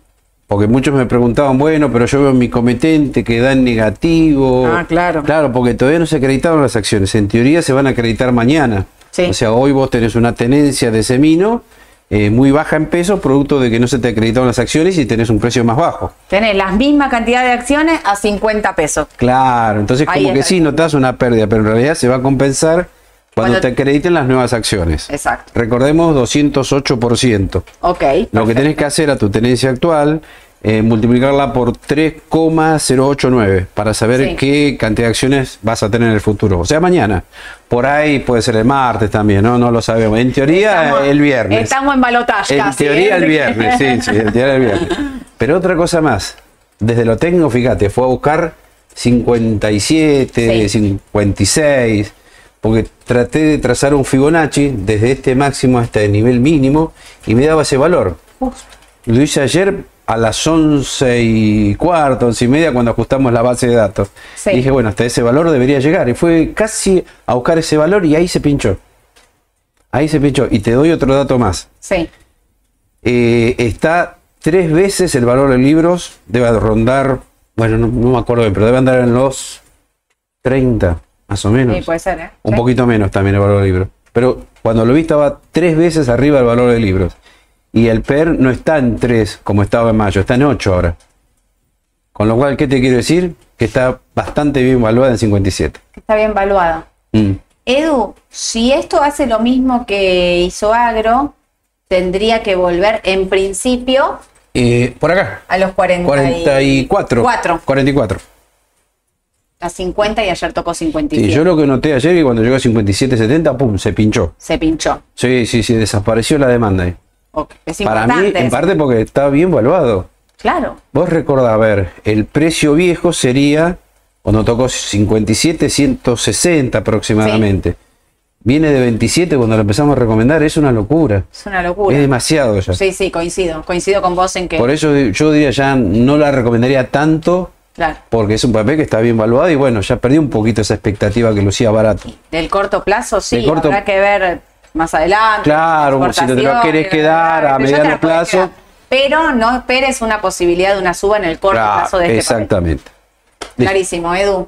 S2: porque muchos me preguntaban, bueno, pero yo veo mi cometente que da en negativo.
S1: Ah, claro.
S2: Claro, porque todavía no se acreditaron las acciones. En teoría se van a acreditar mañana.
S1: Sí.
S2: O sea, hoy vos tenés una tenencia de semino eh, muy baja en peso, producto de que no se te acreditaron las acciones y tenés un precio más bajo.
S1: Tenés la misma cantidad de acciones a 50 pesos.
S2: Claro, entonces
S1: Ahí
S2: como que sí, notas una pérdida, pero en realidad se va a compensar cuando,
S1: Cuando-
S2: te acrediten las nuevas acciones.
S1: Exacto.
S2: Recordemos 208%.
S1: Ok.
S2: Lo que
S1: perfecto.
S2: tenés que hacer a tu tenencia actual, eh, multiplicarla por 3,089 para saber
S1: Sí.
S2: qué cantidad de acciones vas a tener en el futuro. O sea, mañana. Por ahí puede ser el martes también, ¿no? No lo sabemos. En teoría,
S1: Estamos-
S2: el viernes.
S1: Estamos en balotaje.
S2: En teoría
S1: ¿eh?
S2: el viernes, sí, sí, en teoría el viernes. Pero otra cosa más, desde lo técnico, fíjate, fue a buscar 57,
S1: Sí.
S2: 56, porque traté de trazar un Fibonacci desde este máximo hasta el nivel mínimo y me daba ese valor. Lo hice ayer a las 11 y cuarto, 11 y media, cuando ajustamos la base de datos.
S1: Sí.
S2: Dije, bueno, hasta ese valor debería llegar. Y fue casi a buscar ese valor y ahí se pinchó. Ahí se pinchó. Y te doy otro dato más.
S1: sí.
S2: Eh, está tres veces el valor de libros, debe rondar, bueno, no, no me acuerdo bien, pero debe andar en los 30, más o menos.
S1: Sí, puede ser, ¿eh?
S2: Un
S1: Sí.
S2: poquito menos también el valor de libros. Pero cuando lo vi estaba tres veces arriba del valor de libros. Y el PER no está en 3 como estaba en mayo, está en 8 ahora. Con lo cual, ¿qué te quiero decir? Que está bastante bien valuada en 57.
S1: Está bien valuado.
S2: Mm.
S1: Edu, si esto hace lo mismo que hizo Agro, tendría que volver en principio
S2: Eh, por acá.
S1: a los
S2: 44.
S1: 44.
S2: 44.
S1: A 50 y ayer tocó 57.
S2: Sí, yo lo que noté ayer que cuando llegó a 57.70, pum, se pinchó.
S1: Se pinchó.
S2: Sí, sí, sí, desapareció la demanda ahí.
S1: Ok, Es
S2: Para mí, en parte porque está bien valuado.
S1: Claro.
S2: Vos recordás, a ver, el precio viejo sería, cuando tocó 57, 160 aproximadamente. Viene de 27 cuando lo empezamos a recomendar, es una locura.
S1: Es una locura.
S2: Es demasiado ya.
S1: Sí, sí, coincido. Coincido con vos en que.
S2: Por eso yo diría ya no la recomendaría tanto
S1: Claro.
S2: porque es un papel que está bien valuado y bueno, ya perdí un poquito esa expectativa que lucía barato.
S1: Del corto plazo, sí,
S2: corto-
S1: habrá que ver más adelante.
S2: Claro, si te lo querés quedar a mediano plazo.
S1: quedar. Pero no esperes una posibilidad de una suba en el corto
S2: Claro,
S1: plazo de este papel.
S2: exactamente.
S1: Clarísimo, Edu.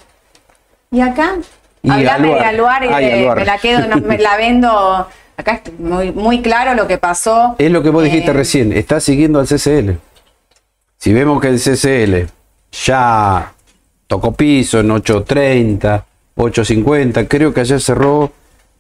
S1: ¿Y acá?
S2: Y
S1: Hablame de
S2: Aluar.
S1: Y
S2: Ay,
S1: de-
S2: Aluar.
S1: me la quedo, no, me la vendo. Acá es muy, muy claro lo que pasó.
S2: Es lo que vos dijiste
S1: Eh,
S2: recién, está siguiendo al CCL. Si vemos que el CCL ya tocó piso en 8.30, 8.50, creo que ayer cerró,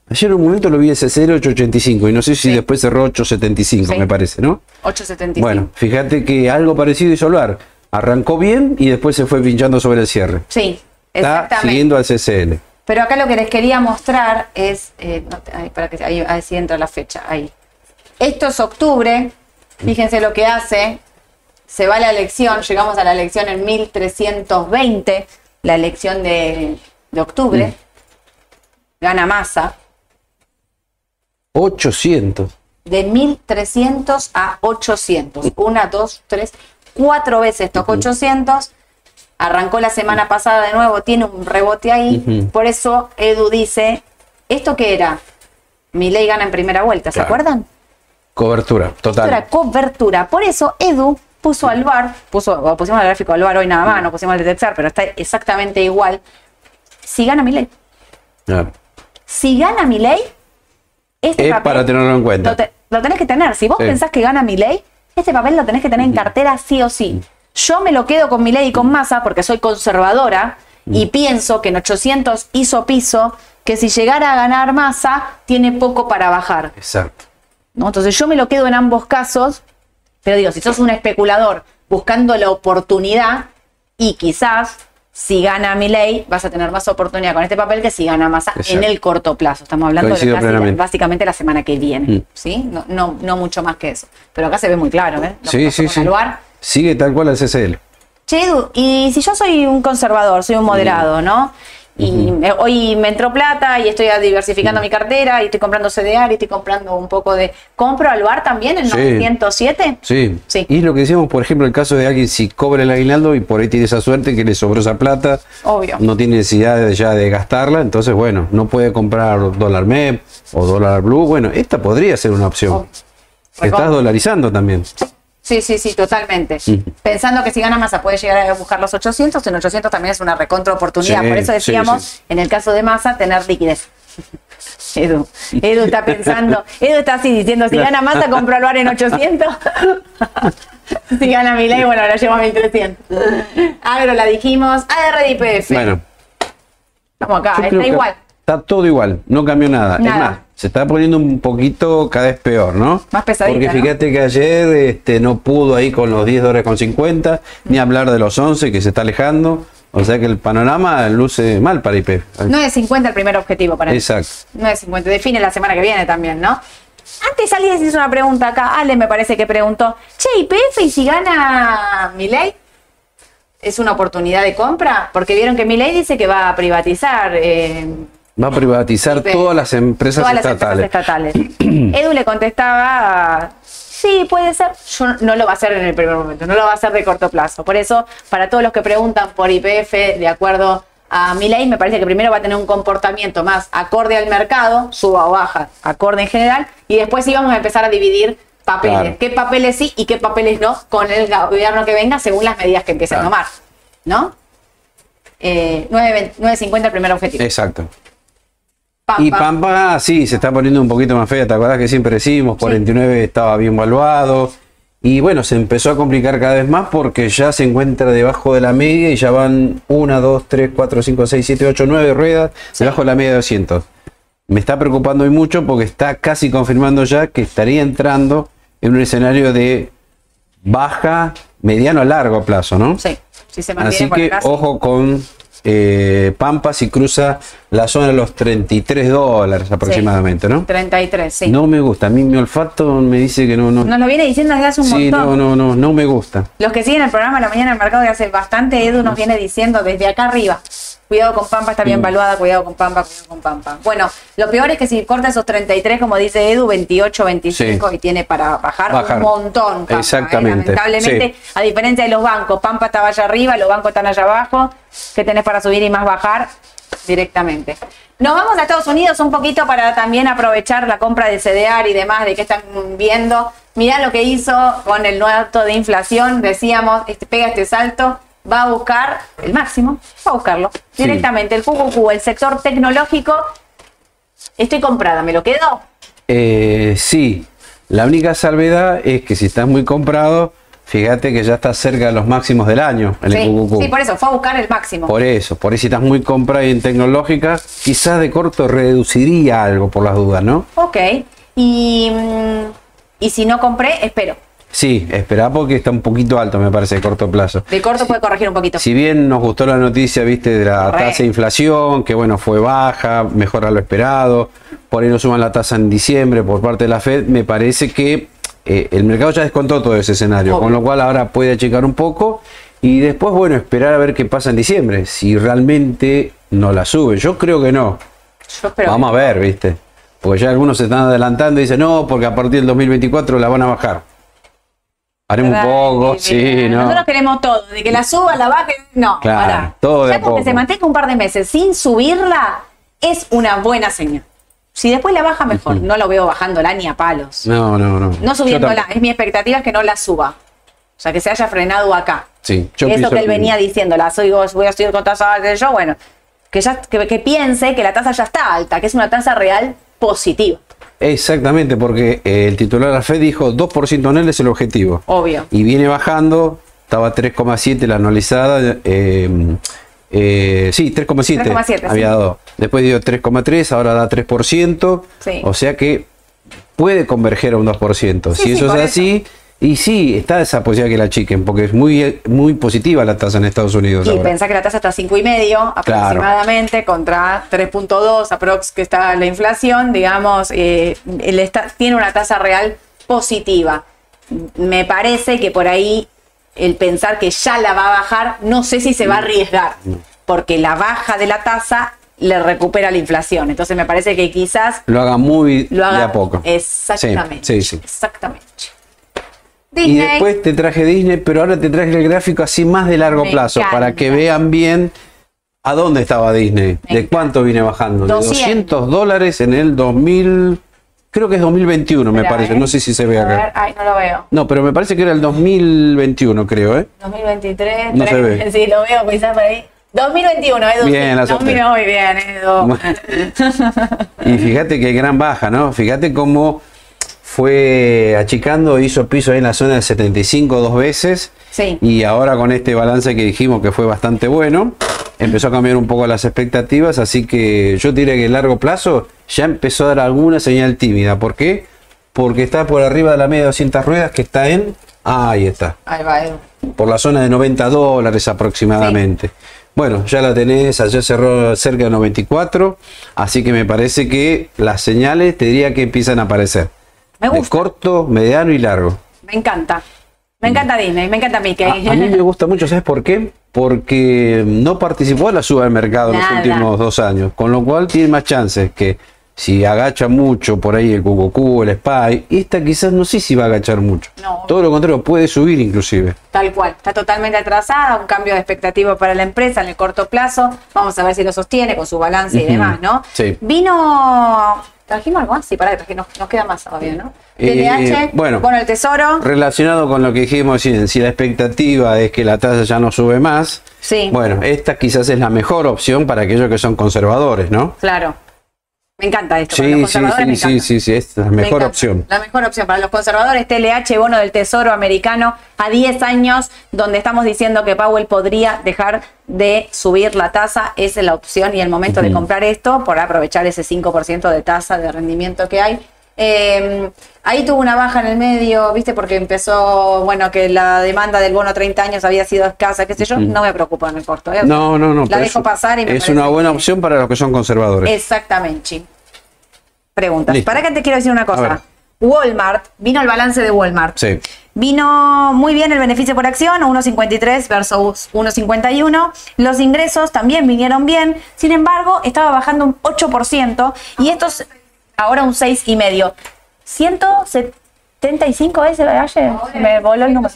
S2: ayer en un momento lo vi CCL 8.85 y no sé si
S1: Sí.
S2: después cerró 8.75,
S1: Sí.
S2: me parece, ¿no?
S1: 8.75.
S2: Bueno, fíjate que algo parecido hizo Aluar. Arrancó bien y después se fue pinchando sobre el cierre.
S1: Sí,
S2: Está
S1: exactamente.
S2: siguiendo al CCL.
S1: Pero acá lo que les quería mostrar es, eh, no te- ay, para que ahí, ahí entra la fecha, ahí. Esto es octubre, fíjense lo que hace, se va la elección, llegamos a la elección en 1320, la elección de, de octubre,
S2: Mm.
S1: gana masa,
S2: 800.
S1: de 1300 a 800, una, dos, tres, cuatro veces tocó 800, arrancó la semana pasada de nuevo, tiene un rebote ahí, por eso Edu dice, ¿esto qué era? Mi ley gana en primera vuelta, ¿se
S2: Claro.
S1: acuerdan?
S2: Cobertura, total.
S1: Era cobertura, por eso Edu puso al bar, puso, o pusimos el gráfico al bar hoy nada más, no pusimos el de Texar, pero está exactamente igual. Si gana mi ley,
S2: Claro.
S1: si gana mi ley, este
S2: Es
S1: papel
S2: para tenerlo en cuenta.
S1: Lo, te- lo tenés que tener. Si vos
S2: Sí.
S1: pensás que gana mi ley, este papel lo tenés que tener en cartera sí o sí. Yo me lo quedo con mi ley y con masa porque soy conservadora y pienso que en 800 hizo piso, que si llegara a ganar masa, tiene poco para bajar.
S2: Exacto.
S1: ¿no? Entonces yo me lo quedo en ambos casos, pero digo, si sos un especulador buscando la oportunidad y quizás si gana mi ley vas a tener más oportunidad con este papel que si gana masa en el corto plazo. Estamos hablando de casi- básicamente la semana que viene,
S2: Mm.
S1: ¿sí? No, no, no mucho más que eso. Pero acá se ve muy claro, ¿eh? Lo
S2: Sí, sí, sí. Sigue tal cual al CCL.
S1: Che, Edu, y si yo soy un conservador, soy un moderado, ¿no? Y me- hoy me entró plata y estoy diversificando mi cartera y estoy comprando CDR y estoy comprando un poco de... ¿Compro Aluar también en
S2: Sí.
S1: 907?
S2: Sí.
S1: Sí.
S2: Y lo que decíamos, por ejemplo, el caso de alguien si cobra el aguinaldo y por ahí tiene esa suerte que le sobró esa plata,
S1: Obvio.
S2: no tiene necesidad de, ya de gastarla, entonces bueno, no puede comprar dólar MEP o dólar blue. Bueno, esta podría ser una opción. Te estás dolarizando también.
S1: Sí, sí, sí, totalmente. Pensando que si gana masa puede llegar a buscar los 800, en 800 también es una recontra oportunidad.
S2: Sí,
S1: Por eso
S2: sí,
S1: decíamos,
S2: sí.
S1: en el caso de masa, tener liquidez. Edu, Edu está pensando, Edu está así diciendo, si gana masa, compro al bar en 800. si gana mi ley, bueno, la llevo a 1300. Agro la dijimos, AR de IPF.
S2: Bueno,
S1: Estamos acá, está
S2: que
S1: igual.
S2: Está todo igual, no cambió nada.
S1: Nada.
S2: Es más, se está poniendo un poquito cada vez peor, ¿no?
S1: Más pesadita,
S2: Porque
S1: ¿no?
S2: fíjate que ayer este, no pudo ahí con los 10 dólares con 50, ni hablar de los 11 que se está alejando. O sea que el panorama luce mal para IP.
S1: 9.50 el primer objetivo para mí.
S2: Exacto.
S1: 9.50, define la semana que viene también, ¿no? Antes alguien hizo una pregunta acá, Ale me parece que preguntó, che, IPF y si gana Milei, ¿es una oportunidad de compra? Porque vieron que Milei dice que va a privatizar eh,
S2: Va a privatizar todas las empresas
S1: todas las
S2: estatales.
S1: empresas estatales. Edu le contestaba, sí, puede ser, yo no lo va a hacer en el primer momento, no lo va a hacer de corto plazo. Por eso, para todos los que preguntan por IPF, de acuerdo a mi ley, me parece que primero va a tener un comportamiento más acorde al mercado, suba o baja, acorde en general, y después sí vamos a empezar a dividir papeles.
S2: Claro.
S1: ¿Qué papeles sí y qué papeles no con el gobierno que venga según las medidas que empiece a tomar? ¿No? Eh, 9.20 9.50 el primer objetivo.
S2: Exacto.
S1: Pam,
S2: Y
S1: pam.
S2: Pampa, sí, se está poniendo un poquito más fea. ¿Te acuerdas que siempre decimos? 49 estaba bien valuado. Y bueno, se empezó a complicar cada vez más porque ya se encuentra debajo de la media y ya van 1, 2, 3, 4, 5, 6, 7, 8, 9 ruedas debajo de la media de 200. Me está preocupando hoy mucho porque está casi confirmando ya que estaría entrando en un escenario de baja, mediano a largo plazo, ¿no?
S1: Sí, si se mantiene
S2: Así
S1: por
S2: que
S1: sí.
S2: ojo con eh, Pampas y cruza la zona de los 33 dólares aproximadamente, ¿no?
S1: 33, sí.
S2: No me gusta, a mí mi olfato me dice que no, no.
S1: Nos lo viene diciendo desde hace un
S2: sí,
S1: montón.
S2: no, no, no, no me gusta.
S1: Los que siguen el programa La Mañana del Mercado de hace bastante, Edu nos viene diciendo desde acá arriba. Cuidado con Pampa, está bien valuada, cuidado con Pampa, cuidado con Pampa. Bueno, lo peor es que si corta esos 33, como dice Edu, 28, 25
S2: Sí.
S1: y tiene para bajar,
S2: Bajar.
S1: un montón. Pampa, ¿eh?
S2: Exactamente,
S1: Lamentablemente, a diferencia de los bancos, Pampa estaba allá arriba, los bancos están allá abajo. ¿Qué tenés para subir y más bajar? Directamente. Nos vamos a Estados Unidos un poquito para también aprovechar la compra de CDR y demás, de qué están viendo. Mirá lo que hizo con el nuevo dato de inflación. Decíamos, este, pega este salto, va a buscar el máximo, va a buscarlo
S2: Sí.
S1: directamente. El QQQ, el sector tecnológico, estoy comprada, ¿me lo quedo?
S2: Eh, sí, la única salvedad es que si estás muy comprado, fíjate que ya estás cerca de los máximos del año en el
S1: Sí,
S2: QQQ.
S1: sí, por eso, fue a buscar el máximo.
S2: Por eso, por eso si estás muy comprado en tecnológica, quizás de corto reduciría algo por las dudas, ¿no?
S1: Ok. Y, mm, y si no compré, espero.
S2: Sí, espera porque está un poquito alto, me parece, de corto plazo.
S1: De corto puede corregir un poquito.
S2: Si bien nos gustó la noticia, viste, de la tasa de inflación, que bueno, fue baja, mejor a lo esperado, por ahí no suman la tasa en diciembre por parte de la Fed, me parece que eh, el mercado ya descontó todo ese escenario,
S1: Obvio.
S2: con lo cual ahora puede achicar un poco y después, bueno, esperar a ver qué pasa en diciembre, si realmente no la sube. Yo creo que no.
S1: Yo espero.
S2: Vamos a ver, viste. Porque ya algunos se están adelantando y dicen, no, porque a partir del 2024 la van a bajar. Haremos un poco,
S1: mira,
S2: sí, ¿no?
S1: Nosotros queremos todo, de que la suba, la baje, no,
S2: Claro,
S1: pará.
S2: todo
S1: Ya
S2: a
S1: con que
S2: poco.
S1: se mantenga un par de meses sin subirla, es una buena señal. Si después la baja, mejor. No lo veo bajándola ni a palos.
S2: No, no, no.
S1: No subiéndola, es mi expectativa es que no la suba. O sea, que se haya frenado acá.
S2: Sí, yo
S1: Eso que él venía diciendo, la soy, voy a subir con tasa de yo, bueno, que, ya, que, que piense que la tasa ya está alta, que es una tasa real positiva,
S2: Exactamente, porque eh, el titular de la Fed dijo 2% anual es el objetivo.
S1: obvio.
S2: Y viene bajando, estaba 3,7 la anualizada. eh, eh, sí, 3,7
S1: 3,7,
S2: había
S1: sí.
S2: dado. Después dio 3,3, ahora da 3%.
S1: Sí.
S2: O sea que puede converger a un 2%.
S1: Sí,
S2: si eso es así, y sí, está esa posibilidad que la chiquen, porque es muy, muy positiva la tasa en Estados Unidos.
S1: Y
S2: ahora.
S1: pensá que la tasa está a 5,5 aproximadamente contra 3.2 aprox que está la inflación, digamos, eh, el esta- tiene una tasa real positiva. Me parece que por ahí el pensar que ya la va a bajar, no sé si se va a arriesgar, porque la baja de la tasa le recupera la inflación. Entonces me parece que quizás
S2: Lo haga muy
S1: lo haga
S2: de a poco.
S1: Exactamente.
S2: Sí, sí, sí.
S1: Exactamente.
S2: Y
S1: Disney.
S2: después te traje Disney, pero ahora te traje el gráfico así más de largo
S1: Me
S2: plazo, para
S1: encanta.
S2: que vean bien a dónde estaba Disney,
S1: Me
S2: de cuánto viene bajando. De
S1: 200.
S2: 200 dólares en el 2000, creo que es 2021 me
S1: Espera,
S2: parece,
S1: ¿eh?
S2: no sé si se ve
S1: A ver,
S2: acá.
S1: ay, no lo veo.
S2: No, pero me parece que era el 2021, creo, ¿eh?
S1: 2023.
S2: No se
S1: tres-
S2: ve.
S1: Sí, lo veo quizás por ahí. 2021, Edu.
S2: Bien,
S1: sí.
S2: la
S1: No, muy bien, Edu.
S2: Y fíjate que gran baja, ¿no? Fíjate cómo fue achicando, hizo piso ahí en la zona del 75 dos veces.
S1: Sí.
S2: Y ahora con este balance que dijimos que fue bastante bueno, empezó a cambiar un poco las expectativas, así que yo diría que a largo plazo ya empezó a dar alguna señal tímida. ¿Por qué? Porque está por arriba de la media de 200 ruedas que está en... Ah, ahí está.
S1: Ahí va, Edu.
S2: Por la zona de 90 dólares aproximadamente. Bueno, ya la tenés, ayer cerró cerca de 94, así que me parece que las señales te diría que empiezan a aparecer.
S1: Me
S2: De corto, mediano y largo.
S1: Me encanta. Me encanta Disney, me encanta Mickey.
S2: A, a mí me gusta mucho, ¿sabes por qué? Porque no participó en la suba del mercado en los últimos dos años, con lo cual tiene más chances que si agacha mucho por ahí el QQQ, el SPY, esta quizás no sé si va a agachar mucho.
S1: No.
S2: Todo lo contrario, puede subir inclusive.
S1: Tal cual, está totalmente atrasada, un cambio de expectativa para la empresa en el corto plazo. Vamos a ver si lo sostiene con su balance y demás, ¿no?
S2: Sí.
S1: Vino. ¿Trajimos algo más? Sí, para que nos, nos queda más todavía, ¿no?
S2: Eh,
S1: TDH,
S2: bueno.
S1: bueno, el tesoro.
S2: Relacionado con lo que dijimos, si, si la expectativa es que la tasa ya no sube más,
S1: Sí.
S2: bueno, esta quizás es la mejor opción para aquellos que son conservadores, ¿no?
S1: Claro. Me encanta esto. para los
S2: Sí, sí,
S1: me
S2: sí, sí, sí, es la
S1: Me
S2: mejor opción.
S1: La mejor opción para los conservadores, TLH, bono del Tesoro americano a 10 años, donde estamos diciendo que Powell podría dejar de subir la tasa. Esa es la opción y el momento de comprar esto por aprovechar ese 5% de tasa de rendimiento que hay. Eh, ahí tuvo una baja en el medio, ¿viste? Porque empezó, bueno, que la demanda del bono a 30 años había sido escasa, qué sé yo. No me preocupa en el corto. ¿eh?
S2: No, no, no.
S1: La dejo pasar y me
S2: Es una buena
S1: que-
S2: opción para los que son conservadores.
S1: Exactamente. Preguntas.
S2: Listo.
S1: Para que te quiero decir una cosa. Walmart, vino el balance de Walmart.
S2: Sí.
S1: Vino muy bien el beneficio por acción, 1.53 versus 1.51. Los ingresos también vinieron bien, sin embargo, estaba bajando un 8% y estos ahora un 6,5. 175 ese ayer, me voló el número.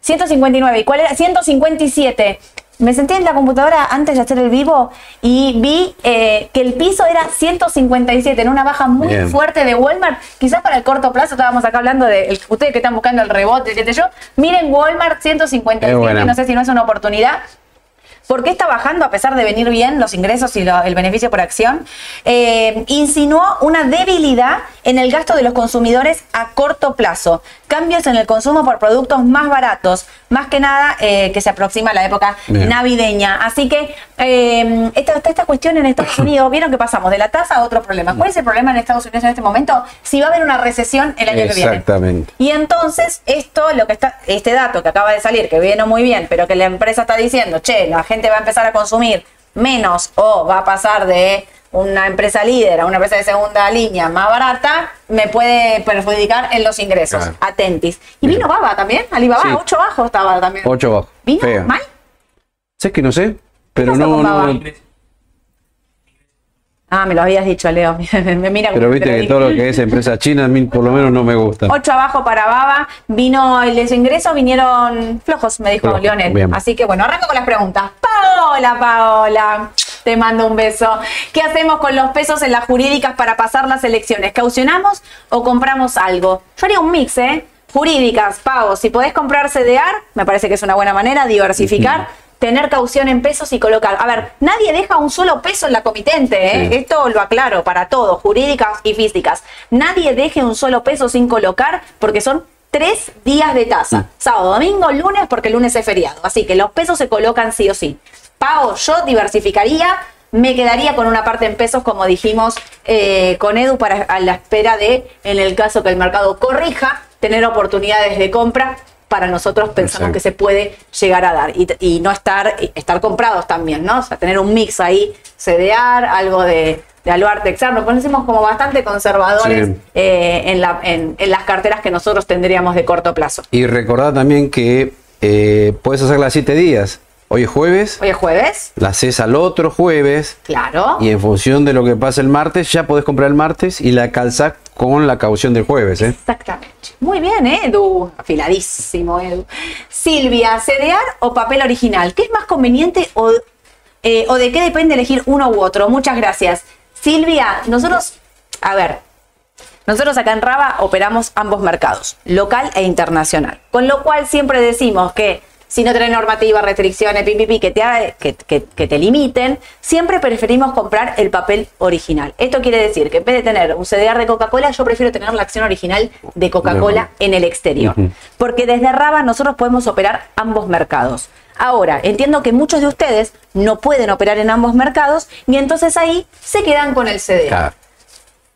S1: 159. ¿Y cuál era? 157. Me senté en la computadora antes de hacer el vivo y vi eh, que el piso era 157, en una baja muy
S2: Bien.
S1: fuerte de Walmart. Quizás para el corto plazo estábamos acá hablando de el- ustedes que están buscando el rebote, qué sé yo. Miren Walmart 157,
S2: Es buena.
S1: no sé si no es una oportunidad. ¿Por qué está bajando a pesar de venir bien los ingresos y lo- el beneficio por acción? Eh, insinuó una debilidad en el gasto de los consumidores a corto plazo, cambios en el consumo por productos más baratos, más que nada eh, que se aproxima la época
S2: Bien.
S1: navideña. Así que eh, esta, esta, esta cuestión en Estados Unidos, vieron que pasamos de la tasa a otro problema. ¿Cuál es el problema en Estados Unidos en este momento? Si va a haber una recesión el año que viene.
S2: Exactamente.
S1: Y entonces, esto, lo que está, este dato que acaba de salir, que viene muy bien, pero que la empresa está diciendo, che, la gente va a empezar a consumir menos o va a pasar de una empresa líder a una empresa de segunda línea más barata, me puede perjudicar en los ingresos.
S2: Claro.
S1: Atentis. Y vino Baba también, Alibaba,
S2: Sí.
S1: 8 bajo estaba también.
S2: 8 bajo.
S1: ¿Vino
S2: Fea.
S1: mal?
S2: ¿Sabes que no sé? Pero no.
S1: Ah, me lo habías dicho, Leo. me mira
S2: Pero viste que todo lo que es empresa china a mí por lo menos no me gusta.
S1: 8 abajo para Baba, vino los ingresos vinieron flojos, me dijo
S2: Flojos,
S1: Leonel.
S2: bien.
S1: Así que bueno, arranco con las preguntas. Paola, Paola, te mando un beso. ¿Qué hacemos con los pesos en las jurídicas para pasar las elecciones? ¿Caucionamos o compramos algo? Yo haría un mix, ¿eh? Jurídicas, pagos. Si podés comprar CDR, me parece que es una buena manera, diversificar. Tener caución en pesos y colocar. A ver, nadie deja un solo peso en la comitente, ¿eh?
S2: Sí.
S1: Esto lo aclaro para todos, jurídicas y físicas. Nadie deje un solo peso sin colocar porque son tres días de tasa. Sábado, domingo, lunes, porque el lunes es feriado. Así que los pesos se colocan sí o sí. Pago, yo diversificaría, me quedaría con una parte en pesos, como dijimos eh, con Edu, para a la espera de, en el caso que el mercado corrija, tener oportunidades de compra. Para nosotros pensamos
S2: Exacto.
S1: que se puede llegar a dar y, y no estar, estar comprados también, ¿no? O sea, tener un mix ahí, CDR, algo de, de Aluarte Externo. Nos ponemos como bastante conservadores
S2: Sí.
S1: eh, en, la- en- en las carteras que nosotros tendríamos de corto plazo.
S2: Y recordad también que eh, puedes hacerla 7 días. Hoy es jueves,
S1: Hoy es jueves,
S2: la haces al otro jueves
S1: claro.
S2: y en función de lo que pase el martes ya podés comprar el martes y la calzás con la caución del jueves. ¿eh?
S1: Exactamente. Muy bien, Edu. Afiladísimo, Edu. Silvia, ¿CDR o papel original? ¿Qué es más conveniente o, eh, o de qué depende elegir uno u otro? Muchas gracias. Silvia, nosotros, a ver, nosotros acá en Raba operamos ambos mercados, local e internacional. Con lo cual siempre decimos que si no tenés normativa, restricciones, pi, pi, pi, que, te, que, que- que te limiten, siempre preferimos comprar el papel original. Esto quiere decir que en vez de tener un CDR de Coca-Cola, yo prefiero tener la acción original de Coca-Cola en el exterior. Porque desde Raba nosotros podemos operar ambos mercados. Ahora, entiendo que muchos de ustedes no pueden operar en ambos mercados y entonces ahí se quedan con el CDR
S2: Claro.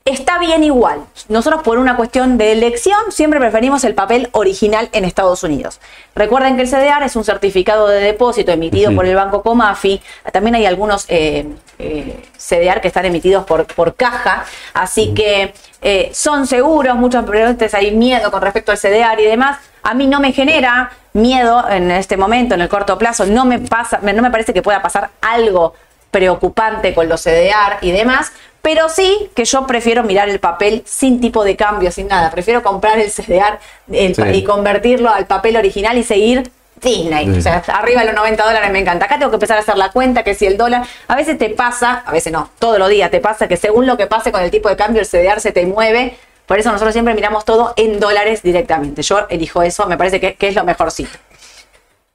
S1: Está bien igual. Nosotros por una cuestión de elección siempre preferimos el papel original en Estados Unidos. Recuerden que el CDR es un certificado de depósito emitido por el banco Comafi. También hay algunos eh, eh, CDR que están emitidos por, por caja, así que eh, son seguros. Muchos veces hay miedo con respecto al CDR y demás. A mí no me genera miedo en este momento, en el corto plazo. No me pasa, no me parece que pueda pasar algo preocupante con los CDR y demás, pero sí que yo prefiero mirar el papel sin tipo de cambio, sin nada. Prefiero comprar el CDR el pa-
S2: Sí.
S1: y convertirlo al papel original y seguir Disney.
S2: Sí.
S1: O sea, arriba de los 90 dólares me encanta. Acá tengo que empezar a hacer la cuenta que si el dólar, a veces te pasa, a veces no, todos los días te pasa que según lo que pase con el tipo de cambio, el CDR se te mueve. Por eso nosotros siempre miramos todo en dólares directamente. Yo elijo eso, me parece que, que es lo mejorcito.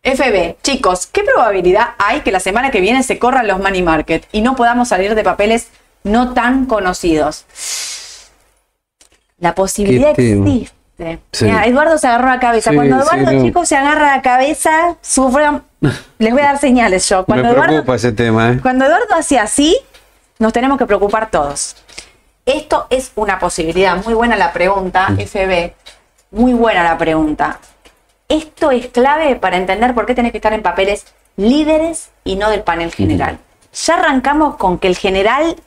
S1: FB, chicos, ¿qué probabilidad hay que la semana que viene se corran los money market y no podamos salir de papeles no tan conocidos? La posibilidad existe.
S2: Sí.
S1: Mira, Eduardo se agarró la cabeza.
S2: Sí,
S1: Cuando
S2: sí,
S1: Eduardo,
S2: no.
S1: chicos, se agarra la cabeza, sufre. Les voy a dar señales yo. Cuando
S2: Me
S1: Eduardo,
S2: preocupa ese tema. ¿eh?
S1: cuando Eduardo hace así, nos tenemos que preocupar todos. Esto es una posibilidad. Muy buena la pregunta, FB. Muy buena la pregunta. Esto es clave para entender por qué tenés que estar en papeles líderes y no del panel general. Ya arrancamos con que el general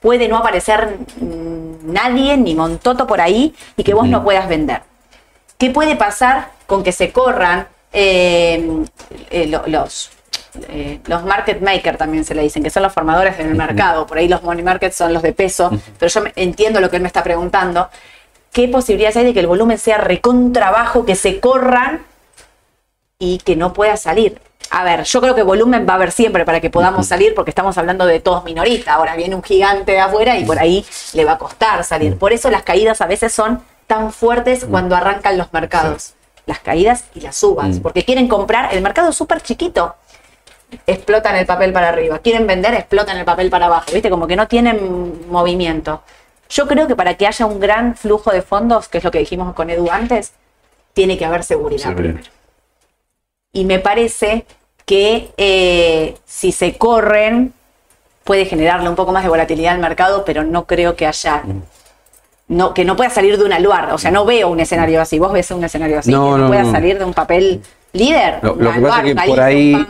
S1: puede no aparecer nadie ni montoto por ahí y que vos no puedas vender. ¿Qué puede pasar con que se corran eh, eh, lo- los, eh, los market makers también se le dicen, que son los formadores en el mercado? Por ahí los money markets son los de peso, pero yo me- entiendo lo que él me está preguntando. ¿Qué posibilidades hay de que el volumen sea recontrabajo, que se corran y que no pueda salir? A ver, yo creo que volumen va a haber siempre para que podamos salir, porque estamos hablando de todos minoristas. Ahora viene un gigante de afuera y por ahí le va a costar salir. Por eso las caídas a veces son tan fuertes cuando arrancan los mercados. Las caídas y las subas, porque quieren comprar, el mercado es súper chiquito. Explotan el papel para arriba. Quieren vender, explotan el papel para abajo. ¿Viste? Como que no tienen movimiento. Yo creo que para que haya un gran flujo de fondos, que es lo que dijimos con Edu antes, tiene que haber seguridad primero. Y me parece que eh, si se corren, puede generarle un poco más de volatilidad al mercado, pero no creo que haya. No, que no pueda salir de un aluar. O sea, no veo un escenario así. Vos ves un escenario así.
S2: No,
S1: que no,
S2: no,
S1: pueda
S2: no.
S1: salir de un papel líder.
S2: Lo, que pasa es que por ahí,